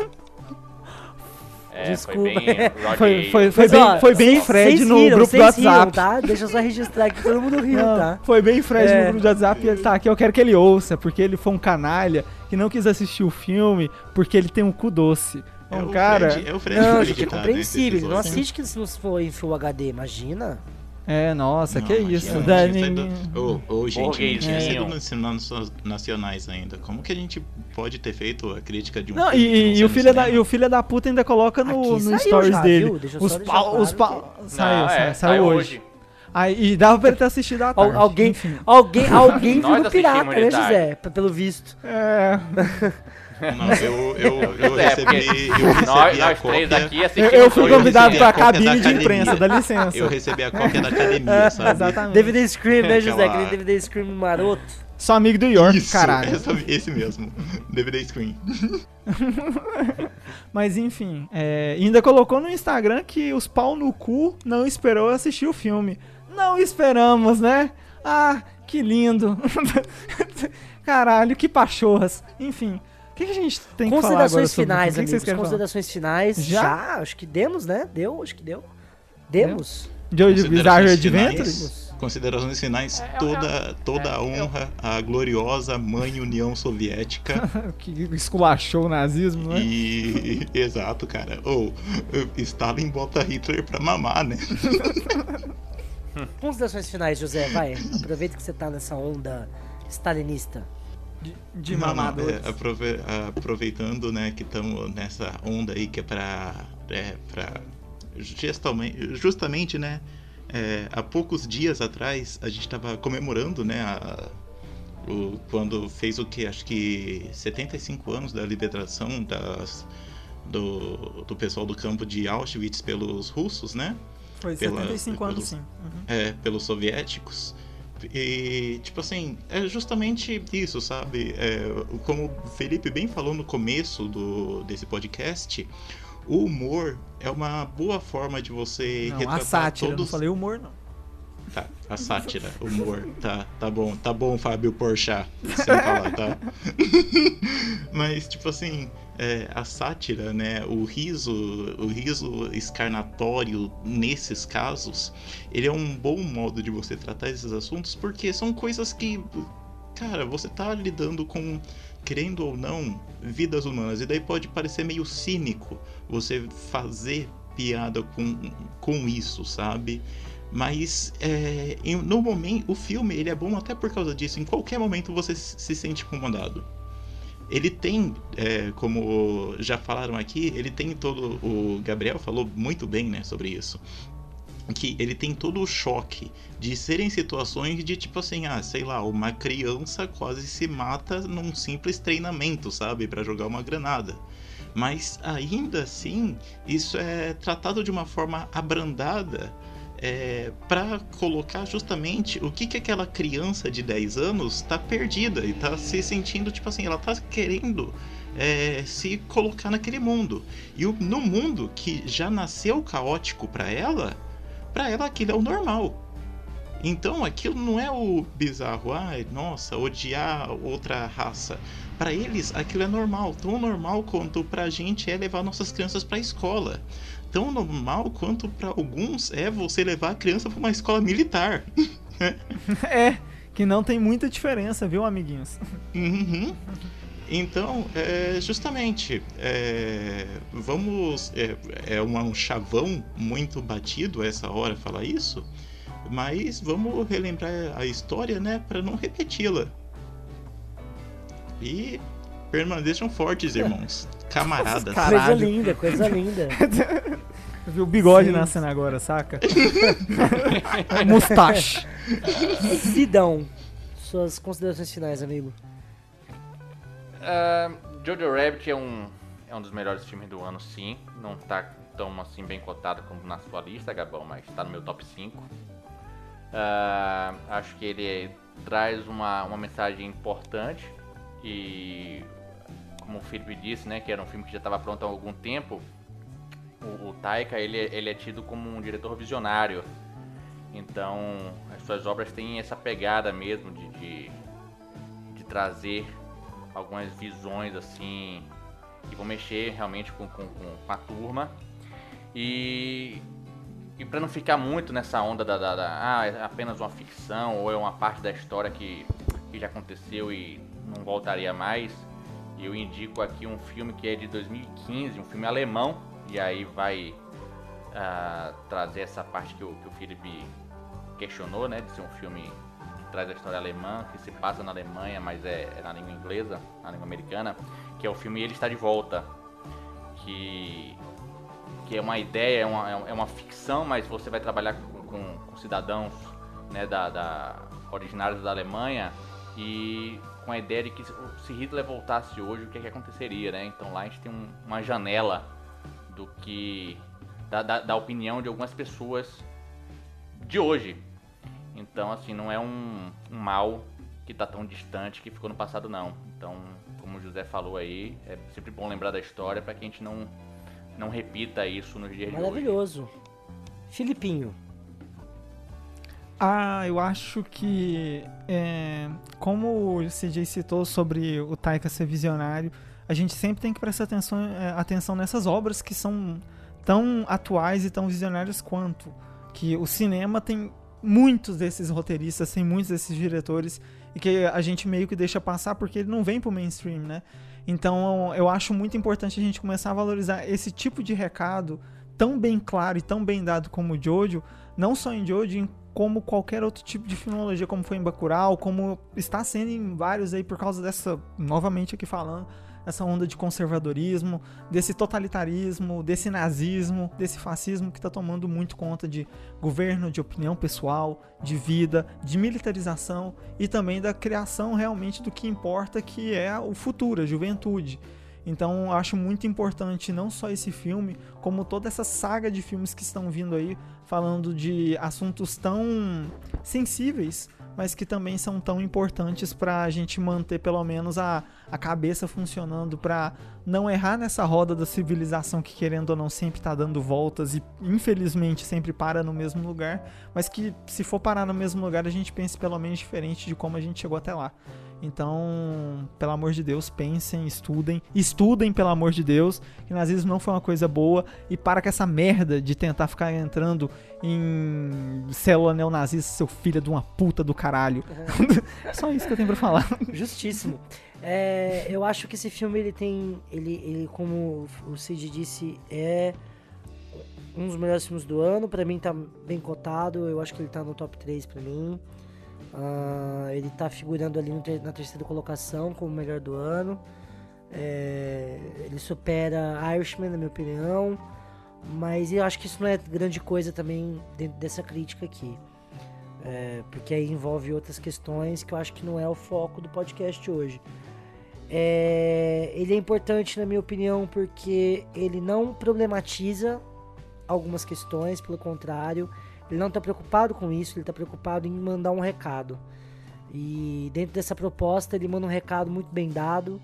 É,
Desculpa.
foi bem
Foi, foi, foi bem,
ó,
foi bem Fred no
riram,
grupo do
vocês riram,
WhatsApp.
tá? Deixa eu só registrar que todo mundo riu,
Não,
tá?
Foi bem Fred
É.
no grupo do WhatsApp e ele tá aqui. Eu quero que ele ouça, porque ele foi um canalha que não quis assistir o filme porque ele tem um cu doce.
É
Um
o
cara.
Fred, é o Fred
Não, gente, é
tá nesse
compreensível. Ele não assiste que se for em Full HD, imagina.
É, nossa,
Não,
que
imagina,
isso. nem-
do- Ô, ô, gente, não tinha
Burguesinho.
sido nos nos nacionais ainda. Como que a gente pode ter feito a crítica de um
Não,
filme que
e, e o filho da, e o filho da puta ainda coloca no, no
saiu
stories
já,
dele.
viu? Deixa eu
Os pau, os
claro
pau, saiu,
Não,
saiu,
é,
saiu hoje. Aí, e dava pra ele ter assistido à
Al-
tarde.
alguém,
enfim.
alguém, alguém viu pirata, né. José? Pelo visto.
É,
Não, eu, eu, eu
É,
recebi, eu recebi
Nós,
a
nós três
cópia...
aqui
eu, fui convidado pra
a
cabine de imprensa, dá licença.
Eu recebi a cópia da academia, sabe?
Exatamente.
DVD Scream, né, José?
Aquela-
Aquele DVD Scream maroto.
Sou amigo do York,
Isso,
caralho.
esse mesmo. DVD Screen.
Mas enfim, é, ainda colocou no Instagram que os pau no cu não esperou assistir o filme. Não esperamos, né? Ah, que lindo. Caralho, que pachorras. Enfim, que, que a gente tem que falar agora
Considerações
sobre
finais,
o que que
amigos.
querem falar?
Considerações finais.
Já?
Já? Acho que demos, né? Deu, acho que deu. Demos.
Jojo Bizarre
Considerações
Adventure?
finais, considerações finais,
É, é,
toda, toda a
é,
honra à gloriosa mãe União Soviética.
que esculachou o nazismo, né?
E. Exato, cara. Ou, Stalin bota Hitler pra mamar, né?
Considerações finais, José, vai. Aproveita que você tá nessa onda stalinista.
De, de
Não, não,
mamadores.
é, aprove- aproveitando, né, que estamos nessa onda aí que é pra. É, pra justamente, justamente, né? é, há poucos dias atrás a gente estava comemorando, né? a- o, quando fez o que? Acho que 75 anos da liberação das, do, do pessoal do campo de Auschwitz pelos russos, né?
Foi
pela-
75 anos,
pelos-
sim. Uhum.
é, pelos soviéticos. E, tipo assim, é justamente isso, sabe? É, como o Felipe bem falou no começo do, desse podcast, o humor é uma boa forma de você
Não, a
retratar
sátira,
todos...
não falei humor, não.
Tá, a sátira, humor, tá, tá bom, tá bom, Fábio Porchat, sem falar, tá? Mas, tipo assim, é, a sátira, né, o riso, o riso escarnatório nesses casos, ele é um bom modo de você tratar esses assuntos, porque são coisas que, cara, você tá lidando com, querendo ou não, vidas humanas, e daí pode parecer meio cínico você fazer piada com, com isso, sabe? Mas é, no momento, o filme ele é bom até por causa disso. Em qualquer momento você se sente incomodado. Ele tem, é, como já falaram aqui, ele tem todo. O Gabriel falou muito bem, né, sobre isso. Que ele tem todo o choque de serem situações de tipo assim, ah, sei lá, uma criança quase se mata num simples treinamento, sabe, Pra jogar uma granada. Mas ainda assim, isso é tratado de uma forma abrandada é, para colocar justamente o que, que aquela criança de 10 anos tá perdida e tá se sentindo, tipo assim, ela tá querendo é, se colocar naquele mundo. E o- no mundo que já nasceu caótico para ela, para ela aquilo é o normal. Então aquilo não é o bizarro, ai, nossa, odiar outra raça. Para eles aquilo é normal, tão normal quanto pra gente é levar nossas crianças pra escola. Tão normal quanto para alguns é você levar a criança para uma escola militar.
é, que não tem muita diferença, viu, amiguinhos?
Uhum. Então, é, justamente, é, vamos. É, é um chavão muito batido essa hora falar isso, mas vamos relembrar a história, né, para não repeti-la. E permaneçam fortes, irmãos. Camaradas.
Coisa linda, coisa linda.
Viu o bigode Sim. nascendo agora, saca? Mustache.
Vidão. Suas considerações finais, amigo.
Uh, Jojo Rabbit é um, é um dos melhores filmes do ano, sim. Não tá tão assim bem cotado como na sua lista, Gabão, mas tá no meu top 5. Uh, ah, acho que ele traz uma, uma mensagem importante e como o Felipe disse, né, que era um filme que já estava pronto há algum tempo, o, o Taika ele, ele é tido como um diretor visionário. Então, as suas obras têm essa pegada mesmo de, de, de trazer algumas visões assim que vão mexer realmente com, com, com a turma. E, e para não ficar muito nessa onda da, da, da, ah, é apenas uma ficção ou é uma parte da história que, que já aconteceu e não voltaria mais, eu indico aqui um filme que é de 2015, um filme alemão, e aí vai uh, trazer essa parte que o, que o Felipe questionou, né, de ser um filme que traz a história alemã, que se passa na Alemanha, mas é, é na língua inglesa, na língua americana, que é o filme Ele Está de Volta, que, que é uma ideia, é uma, é uma ficção, mas você vai trabalhar com, com, com cidadãos né, da, da, originários da Alemanha e com a ideia de que se Hitler voltasse hoje, o que, é que aconteceria, né? Então lá a gente tem um, uma janela do que da, da, da, opinião de algumas pessoas de hoje. Então, assim, não é um, um mal que está tão distante que ficou no passado, não. Então, como o José falou aí, é sempre bom lembrar da história para que a gente não, não repita isso nos dias de hoje.
Maravilhoso. Filipinho.
Ah, eu acho que é, como o CJ citou sobre o Taika ser visionário, a gente sempre tem que prestar atenção, é, atenção nessas obras que são tão atuais e tão visionárias quanto. Que o cinema tem muitos desses roteiristas, tem muitos desses diretores e que a gente meio que deixa passar porque ele não vem pro mainstream, né? Então eu acho muito importante a gente começar a valorizar esse tipo de recado tão bem claro e tão bem dado como o Jojo, não só em Jojo, como qualquer outro tipo de filmologia, como foi em Bacurau, como está sendo em vários aí por causa dessa, novamente aqui falando, essa onda de conservadorismo, desse totalitarismo, desse nazismo, desse fascismo que está tomando muito conta de governo, de opinião pessoal, de vida, de militarização e também da criação realmente do que importa, que é o futuro, a juventude. Então, acho muito importante não só esse filme, como toda essa saga de filmes que estão vindo aí, falando de assuntos tão sensíveis mas que também são tão importantes para a gente manter pelo menos a, a cabeça funcionando para não errar nessa roda da civilização que querendo ou não sempre está dando voltas e infelizmente sempre para no mesmo lugar, mas que se for parar no mesmo lugar a gente pense pelo menos diferente de como a gente chegou até lá. Então, pelo amor de Deus, pensem, estudem, estudem pelo amor de Deus, que nazismo não foi uma coisa boa e para com essa merda de tentar ficar entrando em célula neonazista, seu filho de uma puta do caralho. É. Só isso que eu tenho pra falar.
Justíssimo. É, eu acho que esse filme ele tem, ele, ele como o Cid disse, é um dos melhores filmes do ano. Para mim tá bem cotado. Eu acho que ele tá no top 3 para mim. Uh, ele está figurando ali na terceira colocação como melhor do ano. É, ele supera Irishman, na minha opinião. Mas eu acho que isso não é grande coisa também dentro dessa crítica aqui. É, porque aí envolve outras questões que eu acho que não é o foco do podcast hoje. É, ele é importante, na minha opinião, porque ele não problematiza algumas questões, pelo contrário, ele não está preocupado com isso, ele está preocupado em mandar um recado. E dentro dessa proposta ele manda um recado muito bem dado,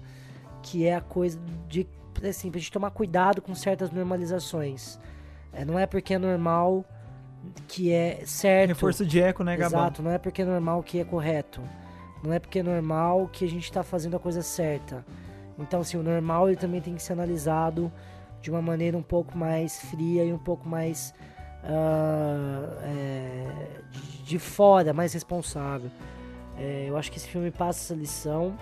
que é a coisa de assim, pra gente tomar cuidado com certas normalizações. É, não é porque é normal que é certo.
Reforço de eco, né, Gabão?
Exato, não é porque é normal que é correto. Não é porque é normal que a gente está fazendo a coisa certa. Então, assim, o normal ele também tem que ser analisado de uma maneira um pouco mais fria e um pouco mais ah, é, de, de fora, mais responsável. É, eu acho que esse filme passa essa lição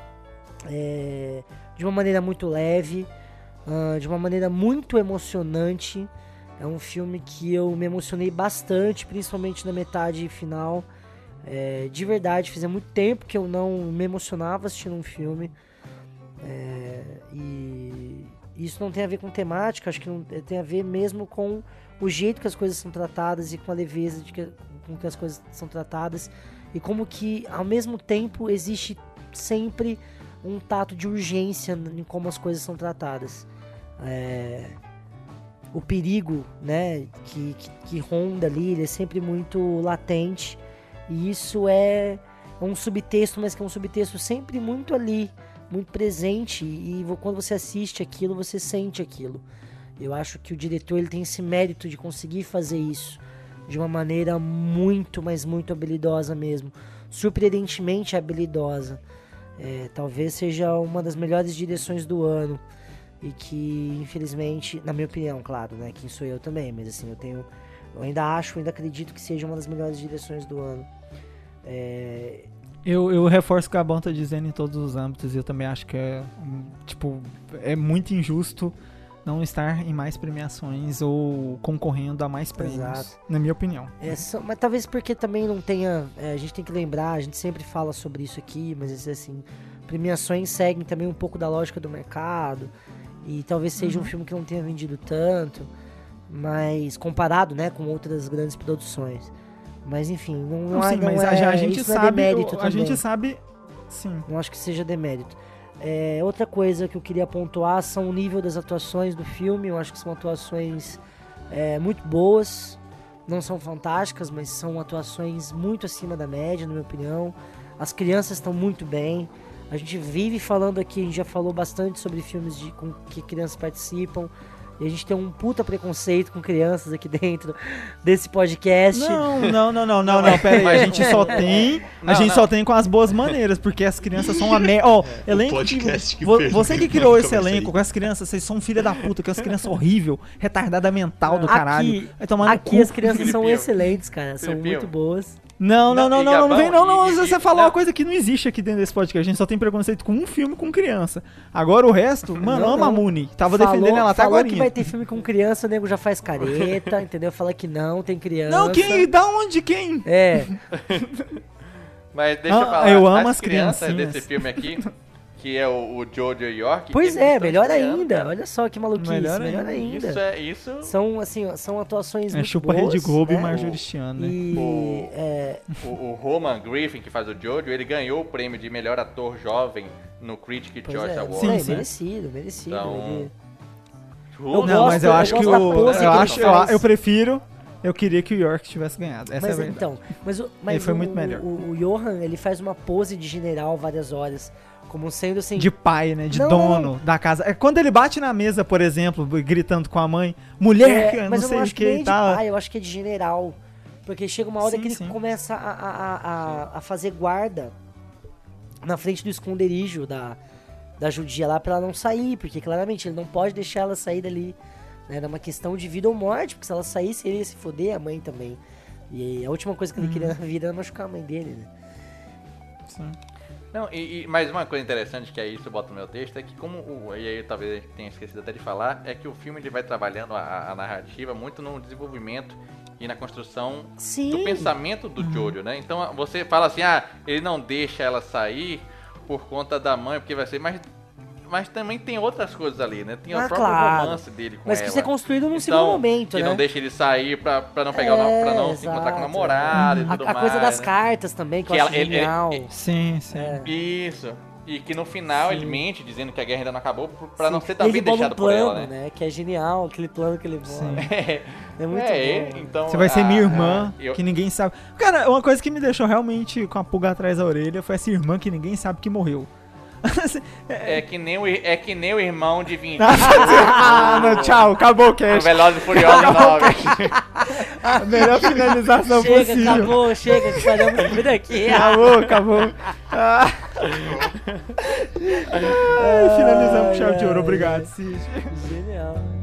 é, de uma maneira muito leve, ah, de uma maneira muito emocionante. É um filme que eu me emocionei bastante, principalmente na metade final. É, de verdade, fazia muito tempo que eu não me emocionava assistindo um filme. É, e isso não tem a ver com temática, acho que não, tem a ver mesmo com o jeito que as coisas são tratadas e com a leveza de que, com que as coisas são tratadas e como que ao mesmo tempo existe sempre um tato de urgência em como as coisas são tratadas. É, o perigo, né, que, que, que ronda ali, ele é sempre muito latente e isso é um subtexto, mas que é um subtexto sempre muito ali, muito presente e quando você assiste aquilo, você sente aquilo. Eu acho que o diretor ele tem esse mérito de conseguir fazer isso de uma maneira muito, mas muito habilidosa mesmo, surpreendentemente habilidosa. É, talvez seja uma das melhores direções do ano e que infelizmente, na minha opinião, claro, né, quem sou eu também, mas assim eu tenho, eu ainda acho, ainda acredito que seja uma das melhores direções do ano. É,
Eu, eu reforço o que a Gabão tá dizendo em todos os âmbitos e eu também acho que é, hum, tipo, é muito injusto não estar em mais premiações ou concorrendo a mais prêmios,
Exato.
na minha opinião.
É, são- mas talvez porque também não tenha. é, a gente tem que lembrar, a gente sempre fala sobre isso aqui, mas é assim, premiações seguem também um pouco da lógica do mercado. E talvez seja um filme que não tenha vendido tanto, mas comparado né, com outras grandes produções. Mas enfim, não,
Não,
há-
sim,
não
mas
é,
a, a gente
não é
sabe,
demérito
a
também.
gente sabe, sim.
Não acho que seja demérito. É, outra coisa que eu queria pontuar são o nível das atuações do filme. Eu acho que são atuações é, muito boas. Não são fantásticas, mas são atuações muito acima da média, na minha opinião. As crianças estão muito bem. A gente vive falando aqui, a gente já falou bastante sobre filmes de, com que crianças participam. E a gente tem um puta preconceito com crianças aqui dentro desse podcast.
Não, não, não, não, não, não, pera aí, a gente só tem, a
Não,
gente
não.
só tem com as boas maneiras, porque as crianças são a merda. Ó, elenco
podcast
que,
que
você que criou esse elenco com as crianças, vocês são filha da puta, que as crianças horrível, retardada mental do caralho.
Aqui, aqui as crianças são excelentes, cara. São
Filipinho.
muito boas.
Não, não, não,
Não,
não, vem, não, não. Você falou uma coisa que não existe aqui dentro desse podcast. A gente só tem preconceito com um filme com criança. Agora o resto, mano,
Não,
ama a. Muni. Tava
Falou-
defendendo ela até
falou
agora.
que vai ter filme com criança, o nego já faz careta, entendeu? Fala que não, tem criança.
Não, quem? Da onde? Quem?
É,
Mas deixa
Ah,
eu falar.
eu amo
as
as
crianças desse filme aqui, que é o, o Jojo York.
pois é, melhor ainda.
cara.
Olha só que maluquice, melhor,
Melhor
ainda.
Isso é isso.
São, assim, são atuações
É,
muito
chupa
boas.
Rede Globo
né?
e Marjorie Chiano, né?
E,
O-
é,
O, o Roman Griffin, que faz o Jojo, ele ganhou o prêmio de melhor ator jovem no Critic
pois
Choice
é,
Awards.
Sim,
é,
sim.
merecido, merecido.
Então,
ele-
Roman-
Não, mas eu
gosto-
acho
eu
que
gosto
o. Eu
ele
acho, eu, eu prefiro. Eu queria que o York tivesse ganhado. Essa
mas
é a verdade.
então, mas, o, mas
foi
o,
muito melhor.
O, o Johan, ele faz uma pose de general várias horas, como sendo assim...
De pai, né? De
Não,
dono
não.
da casa. É quando ele bate na mesa, por exemplo, gritando com a mãe, mulher,
É,
não
mas eu
sei
não
o
acho que
que e
de
tal.
pai, eu acho que é de general. Porque chega uma hora
Sim,
que ele
sim.
começa a, a, a, a- a fazer guarda na frente do esconderijo da, da judia lá pra ela não sair, porque claramente ele não pode deixar ela sair dali. Né? Era uma questão de vida ou morte, porque se ela saísse, ele ia se foder, a mãe também. E a última coisa que ele
Uhum.
queria na vida era machucar a mãe dele, né?
Sim.
Não, e, e mais uma coisa interessante que aí isso bota no meu texto é que como o, e aí talvez a gente tenha esquecido até de falar, é que o filme ele vai trabalhando a, a narrativa muito no desenvolvimento e na construção
Sim.
do pensamento do Jojo, né? Então você fala assim, ah, ele não deixa ela sair por conta da mãe, porque vai ser, mas mas também tem outras coisas ali, né? Tem o
Ah,
próprio
claro.
romance dele com
Mas que
ela.
isso é construído num
Então,
segundo momento,
que
né?
não deixa ele sair pra, pra não pegar o
É,
pra não se encontrar com o
exato,
namorado e
A,
tudo
a coisa
mais,
das
né?
cartas também, que,
Que
eu
ela-
acho
ele- ele-
genial.
ele-
Sim, sim.
É.
Isso. E que no final
Sim.
ele mente dizendo que a guerra ainda não acabou pra não
Sim.
ser
E
também
ele
deixado
um
por ela, né?
né? Que é genial, aquele plano que ele bola.
Sim.
É muito
é,
bom.
então
Você vai ser
a-
minha irmã,
eu-
que ninguém sabe. Cara, uma coisa que me deixou realmente com a pulga atrás da orelha foi essa irmã que ninguém sabe que morreu.
É que nem o, é que nem o irmão de 20
ah, não, tchau, acabou o cast.
Velozes e Furiosos 9.
A melhor finalização
Chega,
possível.
acabou, chega, que paramos tudo aqui.
Acabou, acabou. Ah. Ah, finalizamos com chave de ouro. Obrigado, Cid.
Genial.